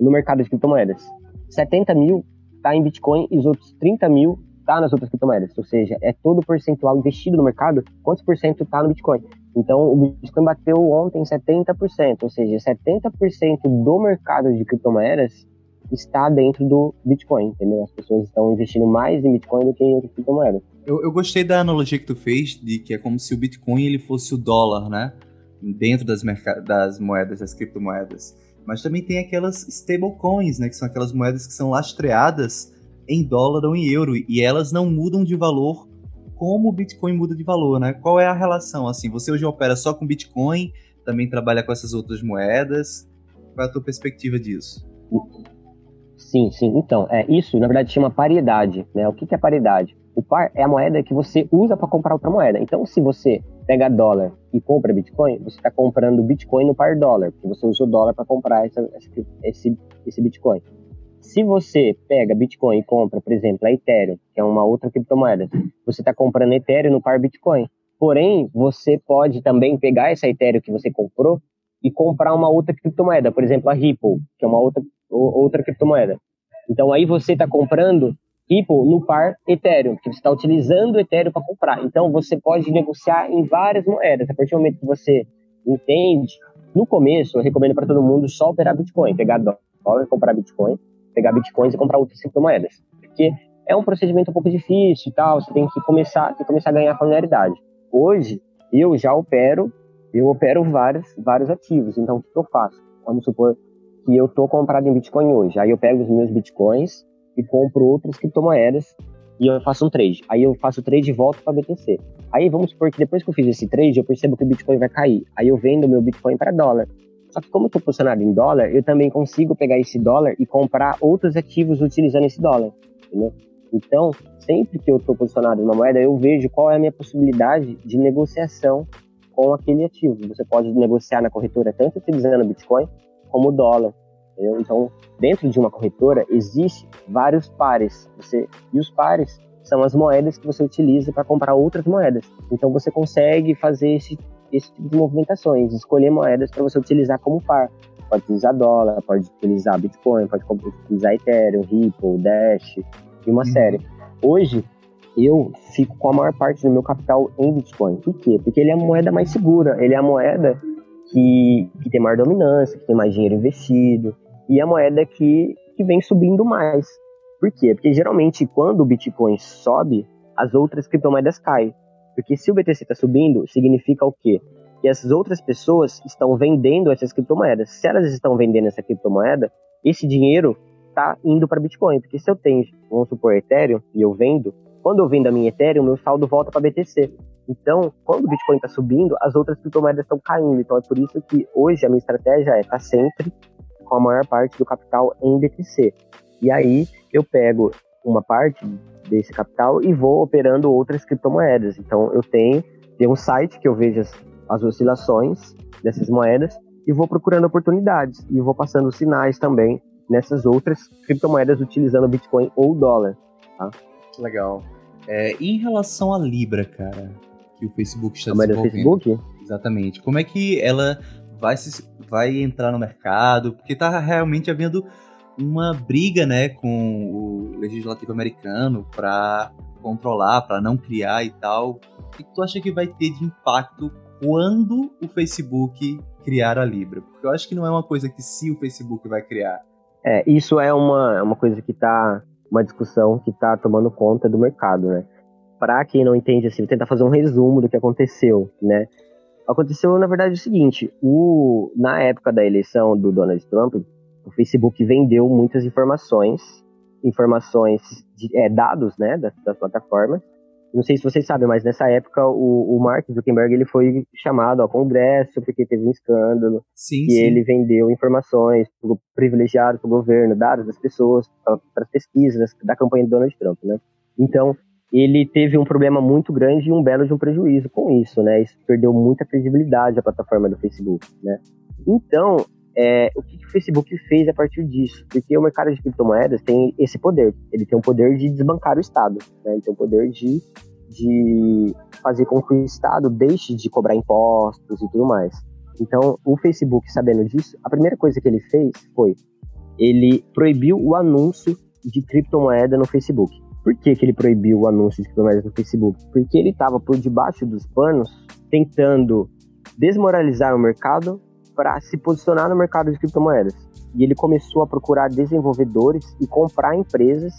Speaker 3: no mercado de criptomoedas. 70 mil está em Bitcoin e os outros 30 mil está nas outras criptomoedas. Ou seja, é todo o percentual investido no mercado, quantos por cento está no Bitcoin. Então, o Bitcoin bateu ontem 70%, ou seja, 70% do mercado de criptomoedas está dentro do Bitcoin, entendeu? As pessoas estão investindo mais em Bitcoin do que em outras criptomoedas.
Speaker 2: Eu, eu gostei da analogia que tu fez, de que é como se o Bitcoin ele fosse o dólar, né? dentro das, das moedas, das criptomoedas. Mas também tem aquelas stablecoins, né, que são aquelas moedas que são lastreadas em dólar ou em euro e elas não mudam de valor como o Bitcoin muda de valor, né? Qual é a relação assim? Você hoje opera só com Bitcoin, também trabalha com essas outras moedas? Qual é a tua perspectiva disso?
Speaker 3: Sim, sim. Então, é, isso na verdade chama paridade. Né? O que, é paridade? O par é a moeda que você usa para comprar outra moeda. Então, se você pega dólar e compra Bitcoin, você está comprando Bitcoin no par dólar, porque você usa o dólar para comprar essa, esse, esse Bitcoin. Se você pega Bitcoin e compra, por exemplo, a Ethereum, que é uma outra criptomoeda, você está comprando Ethereum no par Bitcoin. Porém, você pode também pegar essa Ethereum que você comprou e comprar uma outra criptomoeda, por exemplo, a Ripple, que é uma outra, outra criptomoeda. Então aí você está comprando Ripple no par Ethereum, que você está utilizando o Ethereum para comprar. Então você pode negociar em várias moedas. A partir do momento que você entende, no começo eu recomendo para todo mundo só operar Bitcoin, pegar dólar, comprar Bitcoin, pegar Bitcoins e comprar outras criptomoedas, porque é um procedimento um pouco difícil e tal. Você tem que começar, tem que começar a ganhar familiaridade. Hoje eu já opero eu opero vários, vários ativos. Então, o que eu faço? Vamos supor que eu estou comprado em Bitcoin hoje. Aí eu pego os meus Bitcoins e compro outras criptomoedas e eu faço um trade. Aí eu faço o trade e volto para BTC. Aí vamos supor que depois que eu fiz esse trade, eu percebo que o Bitcoin vai cair. Aí eu vendo meu Bitcoin para dólar. Só que como eu estou posicionado em dólar, eu também consigo pegar esse dólar e comprar outros ativos utilizando esse dólar. Entendeu? Então, sempre que eu estou posicionado em uma moeda, eu vejo qual é a minha possibilidade de negociação com aquele ativo. Você pode negociar na corretora tanto utilizando Bitcoin como dólar. Entendeu? Então, dentro de uma corretora, existe vários pares. Você, e os pares são as moedas que você utiliza para comprar outras moedas. Então, você consegue fazer esse, esse tipo de movimentações, escolher moedas para você utilizar como par. Pode utilizar dólar, pode utilizar Bitcoin, pode utilizar Ethereum, Ripple, Dash e uma uhum. série. Hoje, eu fico com a maior parte do meu capital em Bitcoin. Por quê? Porque ele é a moeda mais segura, ele é a moeda que, que tem maior dominância, que tem mais dinheiro investido, e é a moeda que, que vem subindo mais. Por quê? Porque geralmente quando o Bitcoin sobe, as outras criptomoedas caem. Porque se o BTC está subindo, significa o quê? Que as outras pessoas estão vendendo essas criptomoedas. Se elas estão vendendo essa criptomoeda, esse dinheiro está indo para Bitcoin. Porque se eu tenho, vamos supor, Ethereum, e eu vendo, quando eu vendo a minha Ethereum, meu saldo volta para BTC. Então, quando o Bitcoin está subindo, as outras criptomoedas estão caindo. Então, é por isso que hoje a minha estratégia é estar tá sempre com a maior parte do capital em BTC. E aí eu pego uma parte desse capital e vou operando outras criptomoedas. Então, eu tenho, tenho um site que eu vejo as, as oscilações dessas moedas e vou procurando oportunidades e vou passando sinais também nessas outras criptomoedas utilizando Bitcoin ou dólar. Tá?
Speaker 2: Legal. É, em relação à Libra, cara, que o Facebook está
Speaker 3: a desenvolvendo. Facebook?
Speaker 2: Exatamente. Como é que ela vai, se, vai entrar no mercado? Porque está realmente havendo uma briga, né, com o legislativo americano para controlar, para não criar e tal. O que tu acha que vai ter de impacto quando o Facebook criar a Libra? Porque eu acho que não é uma coisa que se o Facebook vai criar.
Speaker 3: É, isso é uma, uma coisa que está uma discussão que está tomando conta do mercado, né? Para quem não entende, assim, vou tentar fazer um resumo do que aconteceu, né? Aconteceu, na verdade, o seguinte: o, na época da eleição do Donald Trump, o Facebook vendeu muitas informações, informações, de, é, dados, né, das, das plataformas, não sei se vocês sabem, mas nessa época o, o Mark Zuckerberg ele foi chamado ao Congresso porque teve um escândalo
Speaker 2: sim,
Speaker 3: e
Speaker 2: sim.
Speaker 3: ele vendeu informações privilegiadas para o governo, dados das pessoas, para as pesquisas da campanha do Donald Trump, né? Então ele teve um problema muito grande e um belo de um prejuízo com isso, né? Isso perdeu muita credibilidade à plataforma do Facebook, né? Então é, o que, que, o Facebook fez a partir disso? Porque o mercado de criptomoedas tem esse poder. Ele tem o poder de desbancar o Estado. Né? Ele tem o poder de, de fazer com que o Estado deixe de cobrar impostos e tudo mais. Então, o Facebook, sabendo disso, a primeira coisa que ele fez foi ele proibiu o anúncio de criptomoeda no Facebook. Por que, que ele proibiu o anúncio de criptomoedas no Facebook? Porque ele estava por debaixo dos panos tentando desmoralizar o mercado para se posicionar no mercado de criptomoedas. E ele começou a procurar desenvolvedores e comprar empresas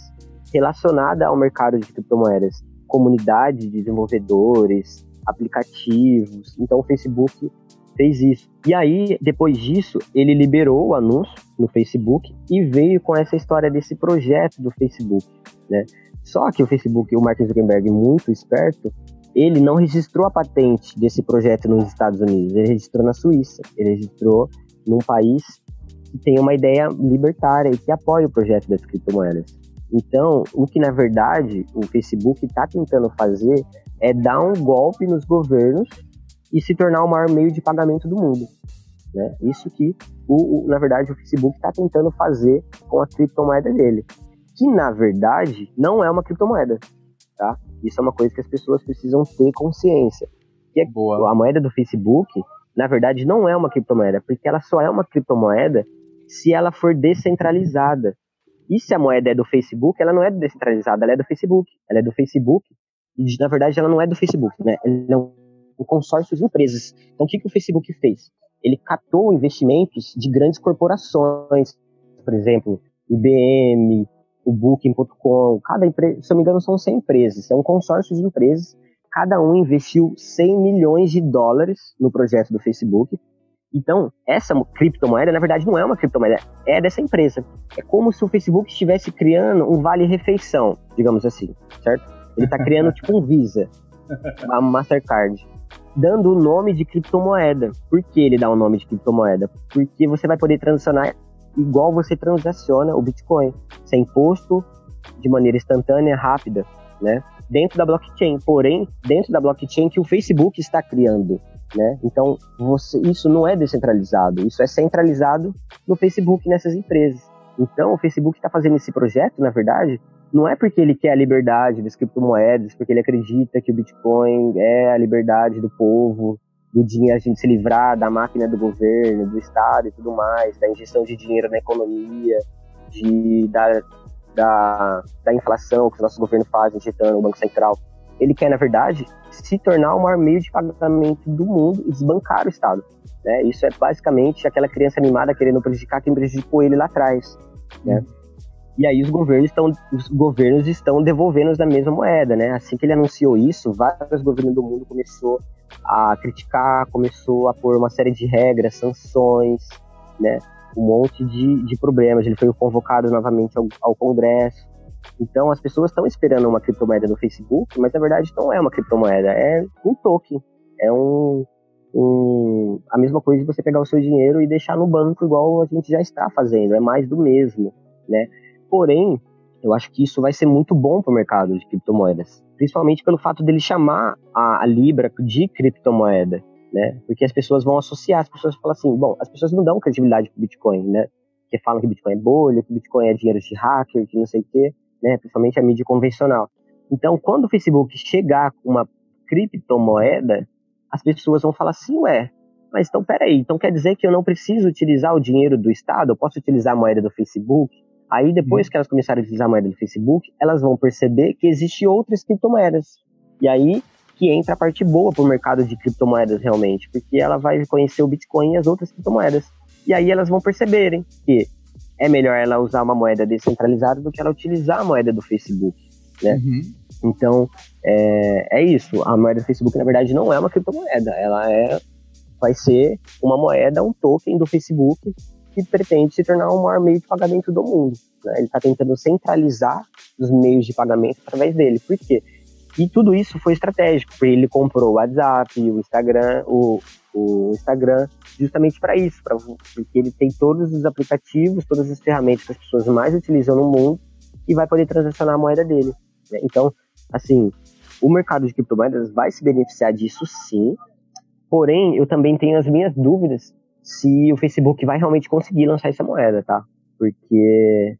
Speaker 3: relacionadas ao mercado de criptomoedas, comunidade de desenvolvedores, aplicativos. Então o Facebook fez isso. E aí, depois disso, ele liberou o anúncio no Facebook e veio com essa história desse projeto do Facebook, né? Só que o Facebook, o Mark Zuckerberg, muito esperto, ele não registrou a patente desse projeto nos Estados Unidos, ele registrou na Suíça, ele registrou num país que tem uma ideia libertária e que apoia o projeto das criptomoedas. Então, o que na verdade o Facebook está tentando fazer é dar um golpe nos governos e se tornar o maior meio de pagamento do mundo. Né? Isso que, o, o na verdade, o Facebook está tentando fazer com a criptomoeda dele. Que, na verdade, não é uma criptomoeda. Isso é uma coisa que as pessoas precisam ter consciência. Que é, Boa. a moeda do Facebook, na verdade, não é uma criptomoeda, porque ela só é uma criptomoeda se ela for descentralizada. E se a moeda é do Facebook, ela não é descentralizada, ela é do Facebook. Ela é do Facebook. E, na verdade, ela não é do Facebook, né? Ela é um consórcio de empresas. Então, o que, que o Facebook fez? Ele catou investimentos de grandes corporações, por exemplo, IBM, o Booking.com, cada empresa, se eu não me engano, são 100 empresas, é um consórcio de empresas, cada um investiu 100 milhões de dólares no projeto do Facebook. Então, essa criptomoeda, na verdade, não é uma criptomoeda, é dessa empresa. É como se o Facebook estivesse criando um vale-refeição, digamos assim, certo? Ele está criando tipo um Visa, uma Mastercard dando o nome de criptomoeda. Por que ele dá o nome de criptomoeda? Porque você vai poder transacionar igual você transaciona o Bitcoin, sem imposto, de maneira instantânea, rápida, né? Dentro da blockchain, porém, dentro da blockchain que o Facebook está criando, né? Então, você, isso não é descentralizado, isso é centralizado no Facebook nessas empresas. Então, o Facebook está fazendo esse projeto, na verdade, não é porque ele quer a liberdade das criptomoedas, porque ele acredita que o Bitcoin é a liberdade do povo, do dinheiro, a gente se livrar da máquina do governo, do Estado e tudo mais, da injeção de dinheiro na economia, de, da, da, da inflação que o nosso governo faz injetando o Banco Central. Ele quer, na verdade, se tornar o maior meio de pagamento do mundo e desbancar o Estado. Né? Isso é basicamente aquela criança animada querendo prejudicar quem prejudicou ele lá atrás. Né? E aí os governos estão, os governos estão devolvendo da mesma moeda, né? Assim que ele anunciou isso, vários governos do mundo começou a criticar, começou a pôr uma série de regras, sanções, né? Um monte de, de problemas. Ele foi convocado novamente ao, ao Congresso. Então as pessoas estão esperando uma criptomoeda no Facebook, mas na verdade não é uma criptomoeda, é um token, é um, um, a mesma coisa de você pegar o seu dinheiro e deixar no banco igual a gente já está fazendo, é mais do mesmo, né? Porém, eu acho que isso vai ser muito bom para o mercado de criptomoedas, principalmente pelo fato dele chamar a, a Libra de criptomoeda, né? Porque as pessoas vão associar, as pessoas falam assim, bom, as pessoas não dão credibilidade para Bitcoin, né? Que falam que Bitcoin é bolha, que Bitcoin é dinheiro de hacker, que não sei o quê, né? Principalmente a mídia convencional. Então, quando o Facebook chegar com uma criptomoeda, as pessoas vão falar assim, ué, mas então peraí, então quer dizer que eu não preciso utilizar o dinheiro do Estado, eu posso utilizar a moeda do Facebook? Aí depois hum. que elas começarem a utilizar a moeda do Facebook, elas vão perceber que existem outras criptomoedas. E aí que entra a parte boa para o mercado de criptomoedas realmente, porque ela vai conhecer o Bitcoin e as outras criptomoedas. E aí elas vão perceberem que é melhor ela usar uma moeda descentralizada do que ela utilizar a moeda do Facebook, né? Uhum. Então, é, é isso. A moeda do Facebook, na verdade, não é uma criptomoeda. Ela é, vai ser uma moeda, um token do Facebook que pretende se tornar o maior meio de pagamento do mundo. Né? Ele está tentando centralizar os meios de pagamento através dele. Por quê? E tudo isso foi estratégico, porque ele comprou o WhatsApp, o Instagram, o, o Instagram, justamente para isso, pra, porque ele tem todos os aplicativos, todas as ferramentas que as pessoas mais utilizam no mundo e vai poder transacionar a moeda dele. Né? Então, assim, o mercado de criptomoedas vai se beneficiar disso sim, porém eu também tenho as minhas dúvidas se o Facebook vai realmente conseguir lançar essa moeda, tá? Porque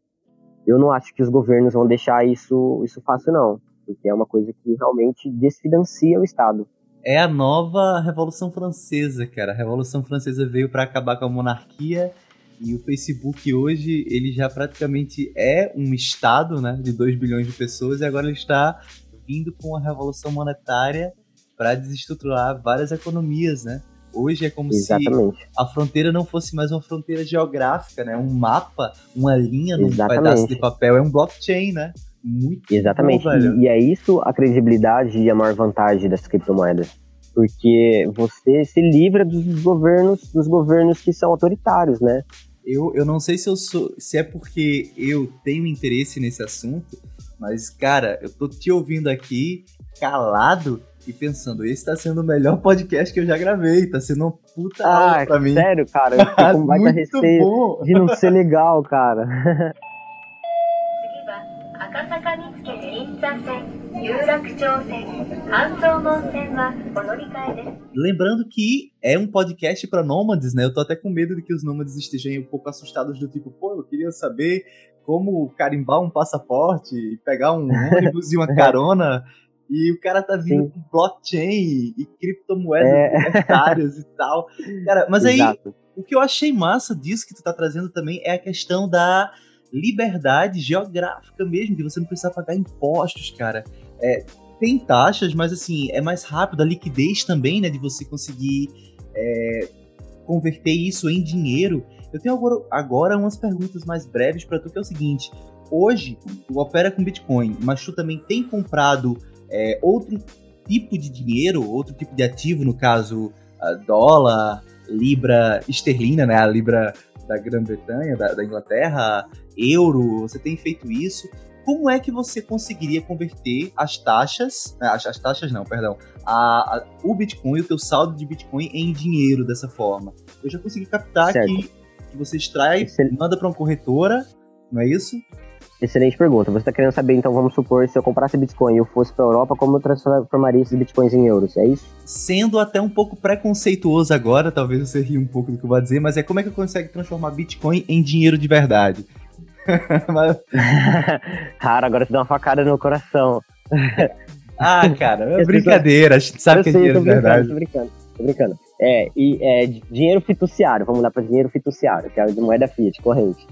Speaker 3: eu não acho que os governos vão deixar isso, isso fácil, não. Porque é uma coisa que realmente desfinancia o Estado.
Speaker 2: É a nova Revolução Francesa, cara. A Revolução Francesa veio para acabar com a monarquia e o Facebook hoje ele já praticamente é um estado, né, de 2 bilhões de pessoas e agora ele está vindo com a revolução monetária para desestruturar várias economias, né? Hoje é como Exatamente. se a fronteira não fosse mais uma fronteira geográfica, né? Um mapa, uma linha num Exatamente. pedaço de papel, é um blockchain, né?
Speaker 3: Muito Exatamente. Bom, e, e é isso a credibilidade e a maior vantagem das criptomoedas. porque você se livra dos governos, dos governos que são autoritários, né?
Speaker 2: Eu, eu não sei se eu sou, se é porque eu tenho interesse nesse assunto, mas cara, eu tô te ouvindo aqui calado pensando, esse tá sendo o melhor podcast que eu já gravei, tá sendo um puta
Speaker 3: ah,
Speaker 2: pra mim.
Speaker 3: Sério, cara, eu fico com [LAUGHS] receio
Speaker 2: bom.
Speaker 3: de não ser legal, cara. [LAUGHS]
Speaker 2: Lembrando que é um podcast para nômades, né? Eu tô até com medo de que os nômades estejam um pouco assustados do tipo, pô, eu queria saber como carimbar um passaporte e pegar um ônibus e uma [LAUGHS] carona e o cara tá vindo
Speaker 3: Sim.
Speaker 2: com blockchain e criptomoedas
Speaker 3: É.
Speaker 2: universitárias e tal. Cara, mas aí
Speaker 3: Exato.
Speaker 2: o que eu achei massa disso que tu tá trazendo também é a questão da liberdade geográfica mesmo, de você não precisar pagar impostos, cara. É, tem taxas, mas assim, é mais rápido, a liquidez também, né, de você conseguir é, converter isso em dinheiro. Eu tenho agora, agora umas perguntas mais breves pra tu, que é o seguinte. Hoje, tu opera com Bitcoin, mas tu também tem comprado é, outro tipo de dinheiro, outro tipo de ativo, no caso, a dólar, libra esterlina, né, a libra da Grã-Bretanha, da, da Inglaterra, euro, você tem feito isso. Como é que você conseguiria converter as taxas, né, as, as taxas não, perdão, a, a- o Bitcoin, o teu saldo de Bitcoin em dinheiro dessa forma? Eu já consegui captar que, que você extrai,
Speaker 3: Excel-
Speaker 2: manda para uma corretora, não é isso?
Speaker 3: Excelente pergunta. Você está querendo saber, então, vamos supor, se eu comprasse Bitcoin e eu fosse para Europa, como eu transformaria esses Bitcoins em euros? É isso?
Speaker 2: Sendo até um pouco preconceituoso agora, talvez você ria um pouco do que eu vou dizer, mas é como é que eu consigo transformar Bitcoin em dinheiro de verdade? [LAUGHS] Mas- [LAUGHS]
Speaker 3: Cara, agora você dá uma facada no coração. [LAUGHS]
Speaker 2: ah, cara, é brincadeira, a gente sabe
Speaker 3: eu
Speaker 2: que é
Speaker 3: sei,
Speaker 2: dinheiro de verdade.
Speaker 3: tô brincando, tô brincando. É, e é, di- dinheiro fiduciário, vamos lá para dinheiro fiduciário, que é a moeda fiat, corrente.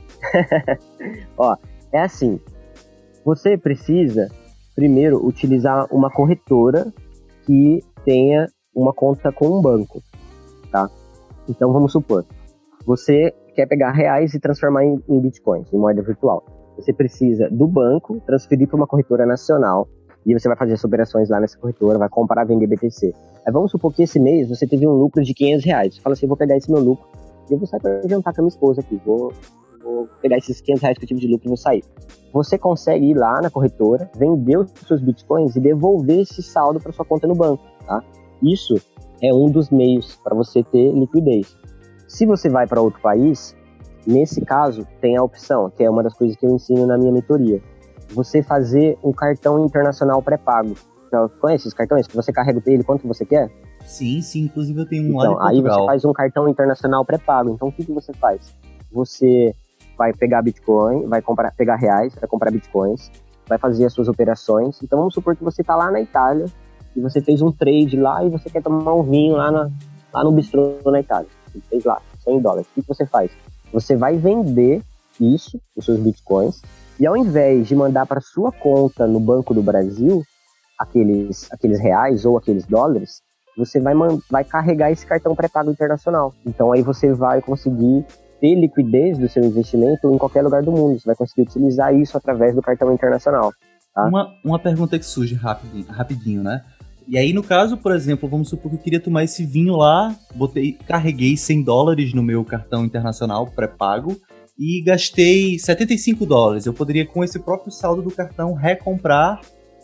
Speaker 3: Ó, é assim, você precisa primeiro utilizar uma corretora que tenha uma conta com um banco, tá? Então vamos supor, você quer pegar reais e transformar em, em bitcoins, em moeda virtual. Você precisa do banco transferir para uma corretora nacional e você vai fazer as operações lá nessa corretora, vai comprar, vender BTC. Aí vamos supor que esse mês você teve um lucro de 500 reais. Você fala assim, vou pegar esse meu lucro e eu vou sair para jantar com a minha esposa aqui. Vou, vou pegar esses 500 reais que eu tive de lucro e vou sair. Você consegue ir lá na corretora, vender os seus bitcoins e devolver esse saldo para sua conta no banco, tá? Isso é um dos meios para você ter liquidez. Se você vai para outro país, nesse caso tem a opção, que é uma das coisas que eu ensino na minha mentoria. Você fazer um cartão internacional pré-pago. Então, Conhece esses cartões que você carrega ele quanto você quer?
Speaker 2: Sim, sim, inclusive eu tenho um lá
Speaker 3: Então,
Speaker 2: de
Speaker 3: aí você faz um cartão internacional pré-pago. Então, o que, que você faz? Você vai pegar Bitcoin, vai comprar, pegar reais, vai comprar Bitcoins, vai fazer as suas operações. Então, vamos supor que você está lá na Itália e você fez um trade lá e você quer tomar um vinho lá, na, lá no bistrô na Itália. Você fez lá, 100 dólares. O que, você faz? Você vai vender isso, os seus Bitcoins, e ao invés de mandar para sua conta no Banco do Brasil aqueles, aqueles reais ou aqueles dólares, você vai, vai carregar esse cartão pré-pago internacional. Então aí você vai conseguir ter liquidez do seu investimento em qualquer lugar do mundo. Você vai conseguir utilizar isso através do cartão internacional. tá?
Speaker 2: Uma, uma pergunta que surge rapidinho, rapidinho, né? E aí, no caso, por exemplo, vamos supor que eu queria tomar esse vinho lá, botei, carreguei 100 dólares no meu cartão internacional pré-pago e gastei 75 dólares. Eu poderia, com esse próprio saldo do cartão, recomprar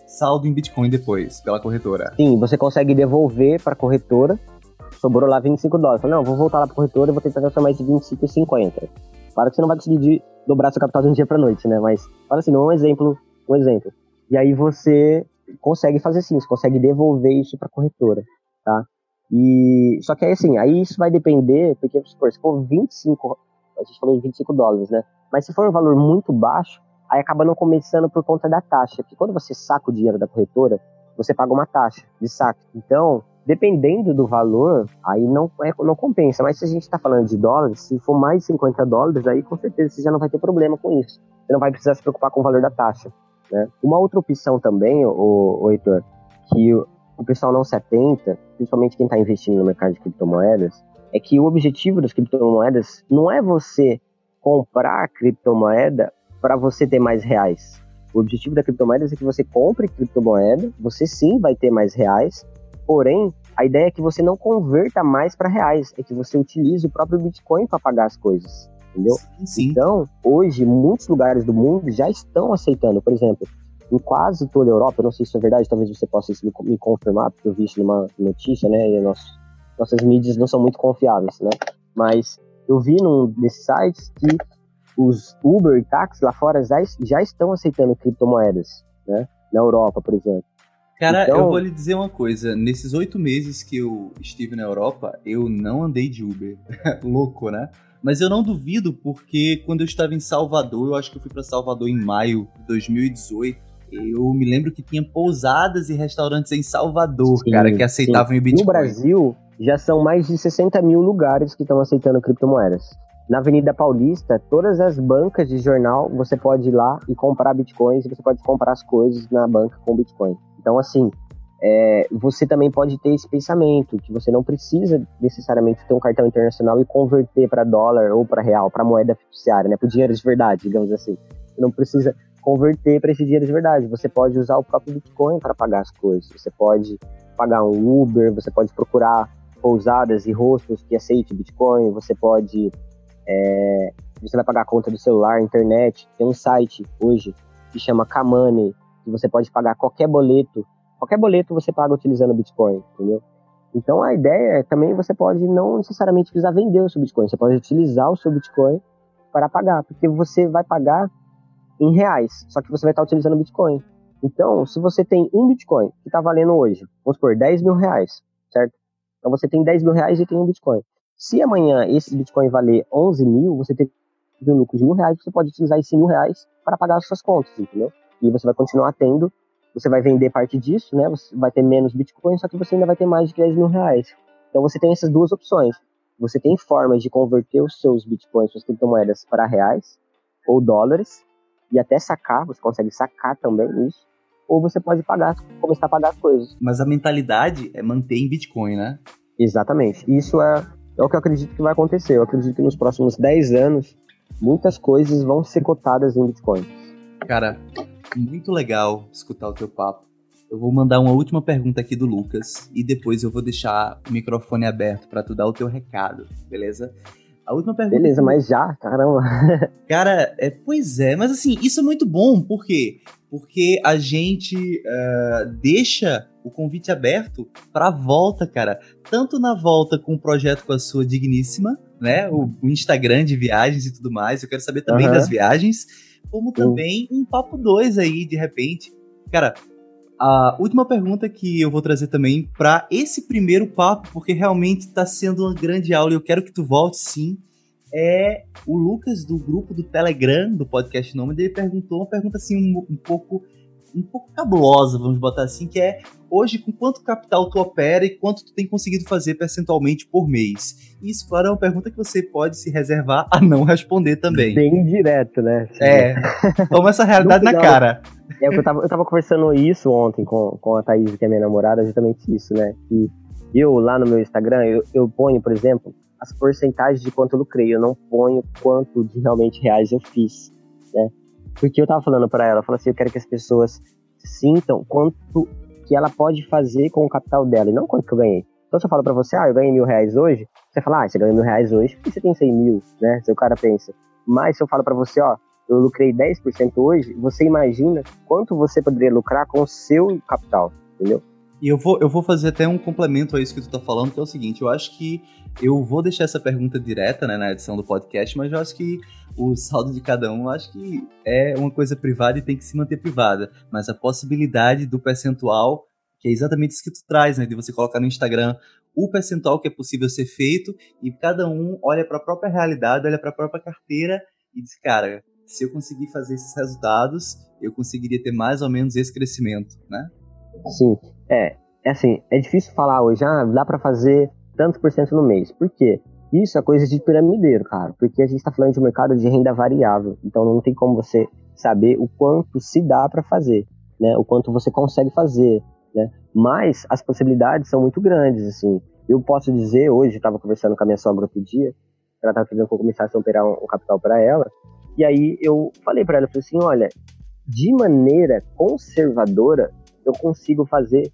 Speaker 2: saldo em Bitcoin depois, pela corretora.
Speaker 3: Sim, você consegue devolver para a corretora. Sobrou lá 25 dólares. Fala, não, vou voltar lá para a corretora e vou tentar transformar esse 25,50. Claro que você não vai conseguir dobrar seu capital de um dia para noite, né? Mas, fala assim, não, um exemplo, um exemplo. E aí você consegue fazer sim, você consegue devolver isso para corretora, tá? E só que aí assim, aí isso vai depender, porque supor, se for 25, a gente falou de 25 dólares, né? Mas se for um valor muito baixo, aí acaba não começando por conta da taxa, porque quando você saca o dinheiro da corretora, você paga uma taxa de saque. Então, dependendo do valor, aí não, é- não compensa. Mas se a gente está falando de dólares, se for mais de 50 dólares, aí com certeza você já não vai ter problema com isso. Você não vai precisar se preocupar com o valor da taxa. Né? Uma outra opção também, o, o Heitor, que o, o pessoal não se atenta, principalmente quem está investindo no mercado de criptomoedas, é que o objetivo das criptomoedas não é você comprar criptomoeda para você ter mais reais. O objetivo da criptomoeda é que você compre criptomoeda, você sim vai ter mais reais, porém, a ideia é que você não converta mais para reais, é que você utilize o próprio Bitcoin para pagar as coisas, entendeu?
Speaker 2: Sim, sim.
Speaker 3: Então, hoje, muitos lugares do mundo já estão aceitando. Por exemplo, em quase toda a Europa, eu não sei se é verdade, talvez você possa me confirmar, porque eu vi isso numa notícia, né? E nosso, nossas mídias não são muito confiáveis, né? Mas eu vi num desses sites que os Uber e táxi lá fora já, já estão aceitando criptomoedas, né? Na Europa, por exemplo.
Speaker 2: Cara, então... eu vou lhe dizer uma coisa. Nesses oito meses que eu estive na Europa, eu não andei de Uber. [LAUGHS] Louco, né? Mas eu não duvido, porque quando eu estava em Salvador, eu acho que eu fui para Salvador em maio de 2018 eu me lembro que tinha pousadas e restaurantes em Salvador, sim, cara, que aceitavam sim. o Bitcoin.
Speaker 3: No Brasil, já são mais de 60 mil lugares que estão aceitando criptomoedas. Na Avenida Paulista, todas as bancas de jornal, você pode ir lá e comprar bitcoins, e você pode comprar as coisas na banca com bitcoin. Então, assim, é, você também pode ter esse pensamento, que você não precisa necessariamente ter um cartão internacional e converter para dólar ou para real, para moeda fiduciária, né, para dinheiro de verdade, digamos assim. Você não precisa converter para esse dinheiro de verdade. Você pode usar o próprio Bitcoin para pagar as coisas. Você pode pagar um Uber, você pode procurar pousadas e rostos que aceitem Bitcoin, você pode. É, você vai pagar a conta do celular, internet. Tem um site hoje que chama Kamani, que você pode pagar qualquer boleto. Qualquer boleto você paga utilizando Bitcoin, entendeu? Então a ideia é também você pode não necessariamente precisar vender o seu Bitcoin, você pode utilizar o seu Bitcoin para pagar, porque você vai pagar em reais, só que você vai estar utilizando Bitcoin. Então, se você tem um Bitcoin que está valendo hoje, vamos por 10 mil reais, certo? Então você tem 10 mil reais e tem um Bitcoin. Se amanhã esse Bitcoin valer 11 mil, você tem um lucro de mil reais, você pode utilizar esses mil reais para pagar as suas contas, entendeu? E você vai continuar tendo, você vai vender parte disso, né? Você vai ter menos Bitcoin, só que você ainda vai ter mais de 10 mil reais. Então você tem essas duas opções. Você tem formas de converter os seus Bitcoins, suas criptomoedas para reais ou dólares, e até sacar, você consegue sacar também isso, ou você pode pagar, começar a pagar as coisas.
Speaker 2: Mas a mentalidade é manter em Bitcoin, né?
Speaker 3: Exatamente. Isso é, é o que eu acredito que vai acontecer. Eu acredito que nos próximos 10 anos, muitas coisas vão ser cotadas em Bitcoin.
Speaker 2: Cara, muito legal escutar o teu papo. Eu vou mandar uma última pergunta aqui do Lucas e depois eu vou deixar o microfone aberto para tu dar o teu recado, beleza? A última pergunta.
Speaker 3: Beleza, mas já, caramba. [LAUGHS]
Speaker 2: Cara, é, pois é, mas assim, isso é muito bom, por quê? Porque a gente uh, deixa o convite aberto pra volta, cara. Tanto na volta com o projeto com a sua digníssima, né? O, o Instagram de viagens e tudo mais. Eu quero saber também uhum. das viagens. Como também um papo 2 aí, de repente. Cara, a última pergunta que eu vou trazer também para esse primeiro papo, porque realmente está sendo uma grande aula e eu quero que tu volte sim, é o Lucas do grupo do Telegram do podcast Nômade, ele perguntou uma pergunta assim um, um pouco um pouco cabulosa, vamos botar assim, que é hoje com quanto capital tu opera e quanto tu tem conseguido fazer percentualmente por mês? Isso, claro, é uma pergunta que você pode se reservar a não responder também.
Speaker 3: Bem direto, né?
Speaker 2: É. Toma essa realidade na cara.
Speaker 3: É, eu, tava, eu tava conversando isso ontem com, com a Thaís, que é minha namorada, justamente isso, né? Que eu, lá no meu Instagram, eu, eu ponho, por exemplo, as porcentagens de quanto eu lucrei. Eu não ponho quanto de realmente reais eu fiz, né? Porque eu tava falando para ela, eu falei assim, eu quero que as pessoas sintam quanto que ela pode fazer com o capital dela e não quanto que eu ganhei. Então se eu falo para você, ah, eu ganhei mil reais hoje, você fala, ah, você ganhou mil reais hoje, porque você tem 100 mil, né? Se o cara pensa. Mas se eu falo para você, ó, eu lucrei 10% hoje, você imagina quanto você poderia lucrar com o seu capital, entendeu?
Speaker 2: E eu vou, eu vou fazer até um complemento a isso que tu tá falando, que é o seguinte, eu acho que eu vou deixar essa pergunta direta né, na edição do podcast, mas eu acho que o saldo de cada um, acho que é uma coisa privada e tem que se manter privada. Mas a possibilidade do percentual, que é exatamente isso que tu traz, né? De você colocar no Instagram o percentual que é possível ser feito e cada um olha para a própria realidade, olha para a própria carteira e diz, cara, se eu conseguir fazer esses resultados, eu conseguiria ter mais ou menos esse crescimento, né?
Speaker 3: Sim, é, é assim, é difícil falar hoje, ah, dá para fazer tantos por cento no mês. Por quê? Isso é coisa de piramideiro, cara, porque a gente está falando de um mercado de renda variável, então não tem como você saber o quanto se dá para fazer, né? O quanto você consegue fazer, né? Mas as possibilidades são muito grandes, assim. Eu posso dizer, hoje, estava conversando com a minha sogra outro dia, ela estava querendo que eu começasse a operar um, um capital para ela, e aí eu falei para ela, eu falei assim, olha, de maneira conservadora, eu consigo fazer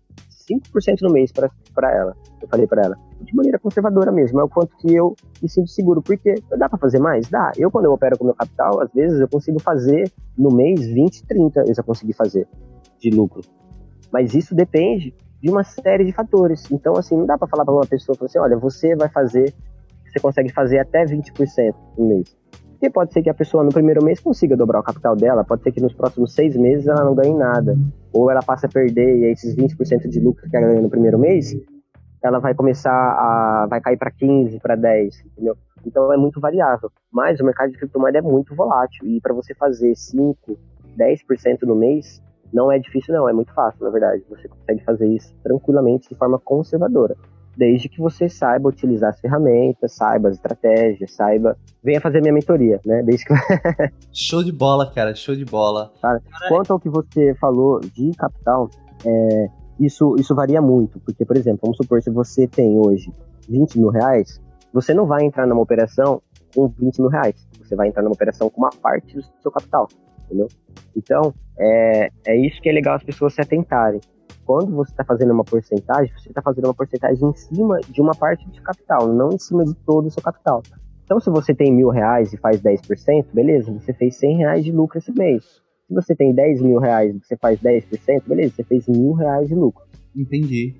Speaker 3: 5% no mês para ela. Eu falei para ela, de maneira conservadora mesmo, é o quanto que eu me sinto seguro, porque dá para fazer mais? Dá. Eu, quando eu opero com meu capital, às vezes eu consigo fazer no mês 20, 30, eu já consegui fazer de lucro. Mas isso depende de uma série de fatores. Então, assim, não dá para falar para uma pessoa assim, olha, você vai fazer, você consegue fazer até 20% no mês. Porque pode ser que a pessoa no primeiro mês consiga dobrar o capital dela, pode ser que nos próximos seis meses ela não ganhe nada. Ou ela passe a perder e esses 20% de lucro que ela ganhou no primeiro mês, ela vai começar a. vai cair para 15, para 10, entendeu? Então é muito variável. Mas o mercado de criptomoeda é muito volátil. E para você fazer 5, 10% no mês, não é difícil, não, é muito fácil, na verdade. Você consegue fazer isso tranquilamente de forma conservadora desde que você saiba utilizar as ferramentas, saiba as estratégias, saiba. Venha fazer minha mentoria, né? Desde que... [LAUGHS]
Speaker 2: show de bola, cara, show de bola.
Speaker 3: Cara, quanto ao que você falou de capital, é, isso, isso varia muito, porque, por exemplo, vamos supor, se você tem hoje 20 mil reais, você não vai entrar numa operação com 20 mil reais, você vai entrar numa operação com uma parte do seu capital, entendeu? Então, é, é isso que é legal as pessoas se atentarem quando você está fazendo uma porcentagem, você está fazendo uma porcentagem em cima de uma parte do capital, não em cima de todo o seu capital. Então, se você tem mil reais e faz 10%, beleza, você fez 100 reais de lucro esse mês. Se você tem 10 mil reais e você faz 10%, beleza, você fez mil reais de lucro.
Speaker 2: Entendi.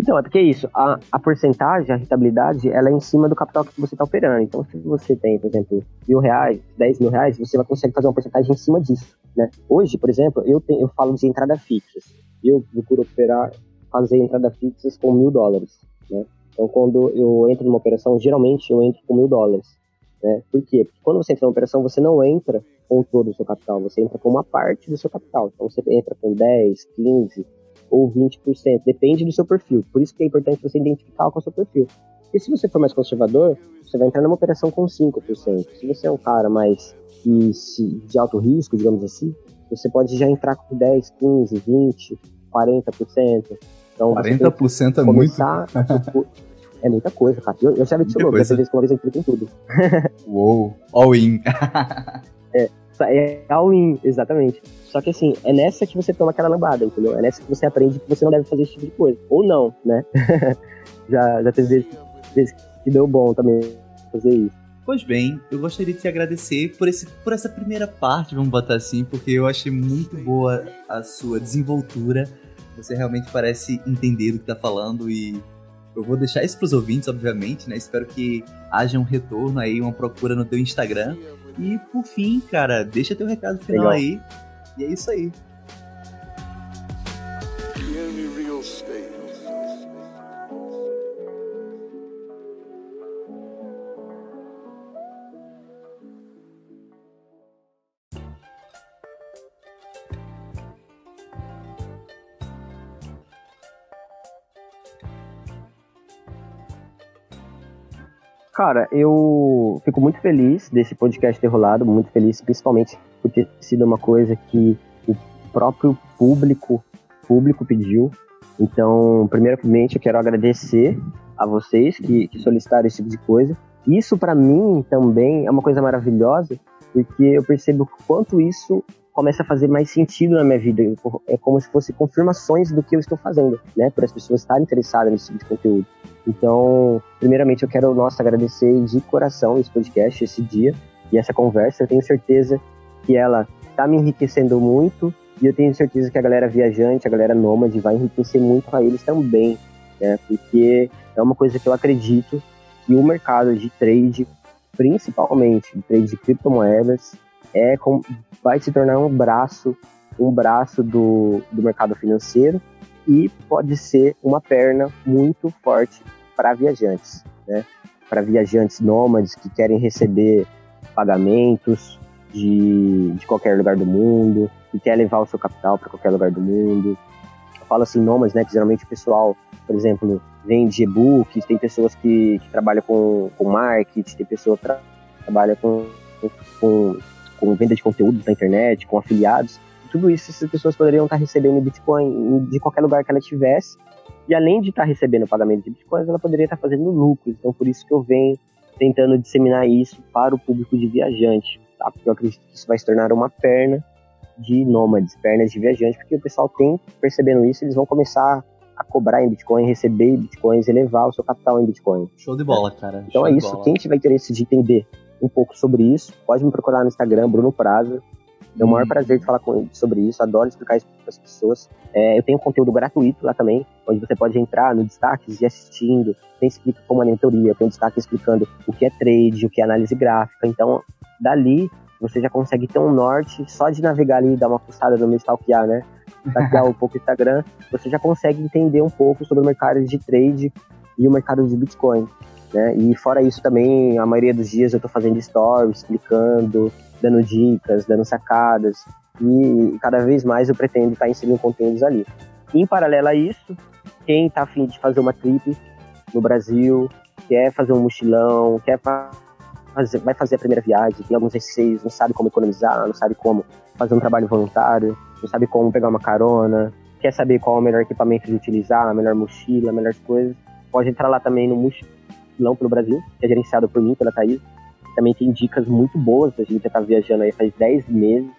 Speaker 3: Então, é porque é isso, a, a porcentagem, a rentabilidade, ela é em cima do capital que você está operando. Então, se você tem, por exemplo, mil reais, 10 mil reais, você vai conseguir fazer uma porcentagem em cima disso, né? Hoje, por exemplo, eu, tenho, eu falo de entrada fixas eu procuro operar, fazer entradas fixas com mil dólares, né? Então, quando eu entro numa operação, geralmente eu entro com mil dólares, né? Por quê? Porque quando você entra numa operação, você não entra com todo o seu capital, você entra com uma parte do seu capital. Então, você entra com 10, 15 ou 20%, depende do seu perfil. Por isso que é importante você identificar qual é o seu perfil. Porque se você for mais conservador, você vai entrar numa operação com 5%. Se você é um cara mais de alto risco, digamos assim, você pode já entrar com 10, 15, 20, 40%.
Speaker 2: Então, 40% é muito.
Speaker 3: é muita coisa, cara. Eu, eu já vi isso louco, dessa vez que uma vez eu entrei com tudo. [LAUGHS]
Speaker 2: Uou, all in. [LAUGHS]
Speaker 3: é, é all in, exatamente. Só que assim, é nessa que você toma aquela lambada, entendeu? É nessa que você aprende que você não deve fazer esse tipo de coisa. Ou não, né? [LAUGHS] já, já teve vezes, vezes que deu bom também fazer isso.
Speaker 2: Pois bem, eu gostaria de te agradecer por, esse, por essa primeira parte, vamos botar assim, porque eu achei muito boa a sua desenvoltura. Você realmente parece entender do que está falando e eu vou deixar isso para os ouvintes, obviamente, né? Espero que haja um retorno aí, uma procura no teu Instagram. E por fim, cara, deixa teu recado final Legal. aí. E é isso aí.
Speaker 3: Cara, eu fico muito feliz desse podcast ter rolado, muito feliz, principalmente por ter sido uma coisa que o próprio público, público pediu. Então, primeiramente, eu quero agradecer a vocês que, que solicitaram esse tipo de coisa. Isso, para mim, também é uma coisa maravilhosa, porque eu percebo quanto isso começa a fazer mais sentido na minha vida. É como se fosse confirmações do que eu estou fazendo, né? Para as pessoas estarem interessadas nesse tipo de conteúdo. Então, primeiramente, eu quero, nossa, agradecer de coração esse podcast, esse dia e essa conversa. Eu tenho certeza que ela está me enriquecendo muito e eu tenho certeza que a galera viajante, a galera nômade vai enriquecer muito a eles também, né? Porque é uma coisa que eu acredito que o mercado de trade, principalmente de trade de criptomoedas, é com, vai se tornar um braço, um braço do, do mercado financeiro e pode ser uma perna muito forte para viajantes, né? Para viajantes nômades que querem receber pagamentos de, de qualquer lugar do mundo, que quer levar o seu capital para qualquer lugar do mundo. Eu falo assim, nômades, né? Que geralmente o pessoal, por exemplo, vende e-books, tem pessoas que, que trabalham com, com marketing, tem pessoas que tra trabalham com, com, com venda de conteúdo na internet, com afiliados. Tudo isso essas pessoas poderiam estar recebendo Bitcoin de qualquer lugar que ela tivesse e além de estar recebendo pagamento de bitcoins, ela poderia estar fazendo lucros. Então, por isso que eu venho tentando disseminar isso para o público de viajante, tá? Porque eu acredito que isso vai se tornar uma perna de nômades, pernas de viajante, porque o pessoal tem percebendo isso, eles vão começar a cobrar em Bitcoin, receber Bitcoins, elevar o seu capital em Bitcoin.
Speaker 2: Show de bola, cara.
Speaker 3: Então
Speaker 2: Show
Speaker 3: é isso.
Speaker 2: bola.
Speaker 3: Quem tiver interesse de entender um pouco sobre isso, pode me procurar no Instagram, Bruno Praza. É o maior
Speaker 2: Hum.
Speaker 3: prazer de falar com, sobre isso, adoro explicar isso para as pessoas. É, eu tenho conteúdo gratuito lá também, onde você pode entrar no destaques e assistindo. Tem explica como é a mentoria, tem um destaque explicando o que é trade, o que é análise gráfica. Então, dali, você já consegue ter um norte só de navegar ali e dar uma postada no meu stalkear, né? Stalkear [LAUGHS] um pouco o Instagram, você já consegue entender um pouco sobre o mercado de trade e o mercado de Bitcoin. Né? E fora isso também, a maioria dos dias eu tô fazendo stories, explicando, dando dicas, dando sacadas. E cada vez mais eu pretendo estar inserindo conteúdos ali. Em paralelo a isso, quem tá afim de fazer uma trip no Brasil, quer fazer um mochilão, quer fa- fazer, vai fazer a primeira viagem, tem alguns receios, não sabe como economizar, não sabe como fazer um trabalho voluntário, não sabe como pegar uma carona, quer saber qual é o melhor equipamento de utilizar, a melhor mochila, melhores coisas, pode entrar lá também no Mochilão pelo Brasil, que é gerenciado por mim, pela Thaís. Também tem dicas muito boas, a gente já tá viajando aí faz 10 meses,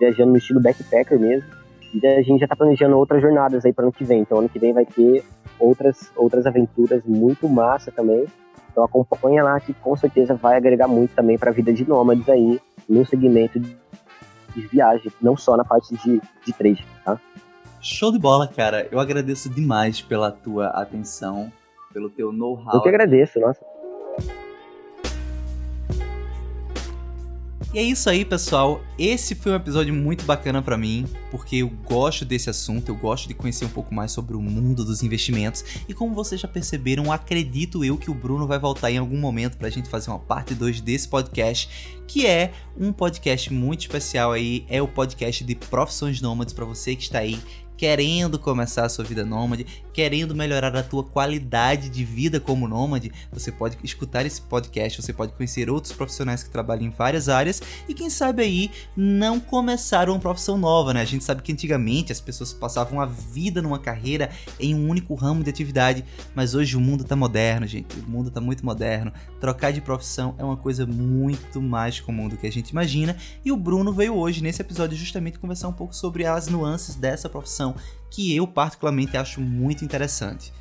Speaker 3: viajando no estilo backpacker mesmo. E a gente já tá planejando outras jornadas aí para ano que vem. Então ano que vem vai ter outras, outras aventuras muito massa também. Então acompanha lá que com certeza vai agregar muito também para a vida de nômades aí no segmento de viagem, não só na parte de, de trade, tá?
Speaker 2: Show de bola, cara. Eu agradeço demais pela tua atenção, pelo teu know-how.
Speaker 3: Eu que agradeço, nossa.
Speaker 2: E é isso aí, pessoal. Esse foi um episódio muito bacana pra mim, porque eu gosto desse assunto, eu gosto de conhecer um pouco mais sobre o mundo dos investimentos. E como vocês já perceberam, acredito eu que o Bruno vai voltar em algum momento pra gente fazer uma parte 2 desse podcast, que é um podcast muito especial aí, é o podcast de profissões nômades pra você que está aí querendo começar a sua vida nômade, querendo melhorar a tua qualidade de vida como nômade, você pode escutar esse podcast, você pode conhecer outros profissionais que trabalham em várias áreas e quem sabe aí não começar uma profissão nova, né? A gente sabe que antigamente as pessoas passavam a vida numa carreira em um único ramo de atividade, mas hoje o mundo tá moderno, gente. O mundo tá muito moderno. Trocar de profissão é uma coisa muito mais comum do que a gente imagina e o Bruno veio hoje nesse episódio justamente conversar um pouco sobre as nuances dessa profissão que eu particularmente acho muito interessante.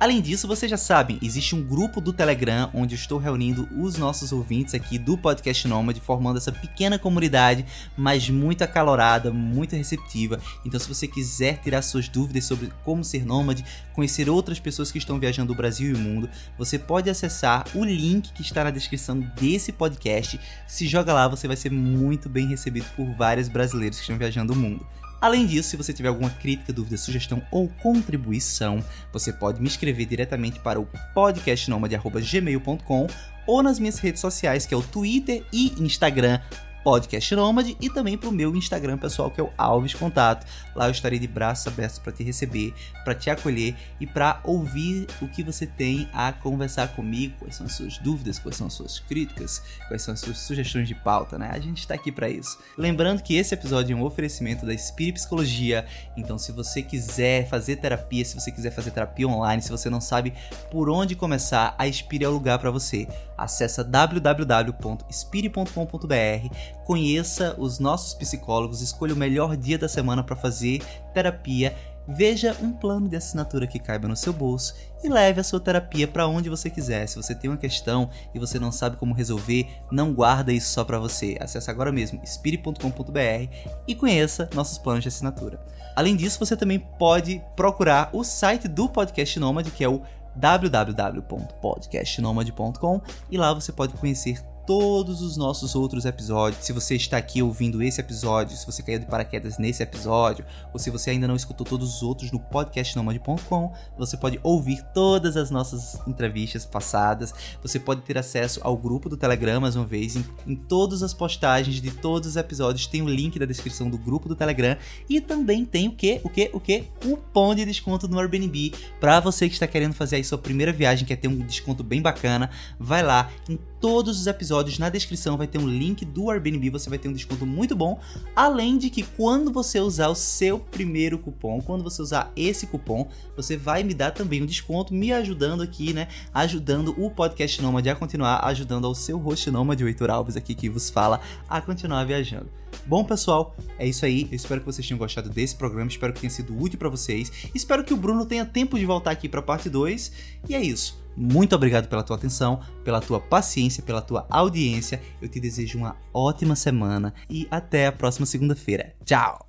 Speaker 2: Além disso, vocês já sabem, existe um grupo do Telegram onde estou reunindo os nossos ouvintes aqui do Podcast Nômade, formando essa pequena comunidade, mas muito acalorada, muito receptiva. Então, se você quiser tirar suas dúvidas sobre como ser nômade, conhecer outras pessoas que estão viajando o Brasil e o mundo, você pode acessar o link que está na descrição desse podcast. Se joga lá, você vai ser muito bem recebido por vários brasileiros que estão viajando o mundo. Além disso, se você tiver alguma crítica, dúvida, sugestão ou contribuição, você pode me escrever diretamente para o podcastnomade.gmail.com ou nas minhas redes sociais, que é o Twitter e Instagram, Podcast Nômade, e também para o meu Instagram pessoal, que é o Alves Contato. Lá eu estarei de braços abertos para te receber, para te acolher e para ouvir o que você tem a conversar comigo, quais são as suas dúvidas, quais são as suas críticas, quais são as suas sugestões de pauta, né? A gente está aqui para isso. Lembrando que esse episódio é um oferecimento da Spirit Psicologia, então se você quiser fazer terapia, se você quiser fazer terapia online, se você não sabe por onde começar, a Spirit é o lugar para você. Acesse www.spirit.com.br, conheça os nossos psicólogos, escolha o melhor dia da semana para fazer terapia. Veja um plano de assinatura que caiba no seu bolso e leve a sua terapia para onde você quiser. Se você tem uma questão e você não sabe como resolver, não guarda isso só para você. Acesse agora mesmo spirit.com.br e conheça nossos planos de assinatura. Além disso, você também pode procurar o site do Podcast Nômade, que é o www.podcastnomade.com e lá você pode conhecer todos os nossos outros episódios. Se você está aqui ouvindo esse episódio, se você caiu de paraquedas nesse episódio, ou se você ainda não escutou todos os outros no podcastnomad.com, você pode ouvir todas as nossas entrevistas passadas. Você pode ter acesso ao grupo do Telegram mais uma vez. Em, em todas as postagens de todos os episódios tem o link da descrição do grupo do Telegram e também tem o que? O que? O que? Cupom de desconto no Airbnb para você que está querendo fazer aí sua primeira viagem, quer ter um desconto bem bacana, vai lá em todos os episódios na descrição vai ter um link do Airbnb, você vai ter um desconto muito bom. Além de que quando você usar o seu primeiro cupom, quando você usar esse cupom, você vai me dar também um desconto, me ajudando aqui, né? Ajudando o podcast Nômade a continuar, ajudando ao seu host Nômade, o Heitor Alves aqui que vos fala, a continuar viajando. Bom, pessoal, é isso aí. Eu espero que vocês tenham gostado desse programa, espero que tenha sido útil para vocês. Espero que o Bruno tenha tempo de voltar aqui para parte 2. E é isso. Muito obrigado pela tua atenção, pela tua paciência, pela tua audiência. Eu te desejo uma ótima semana e até a próxima segunda-feira. Tchau.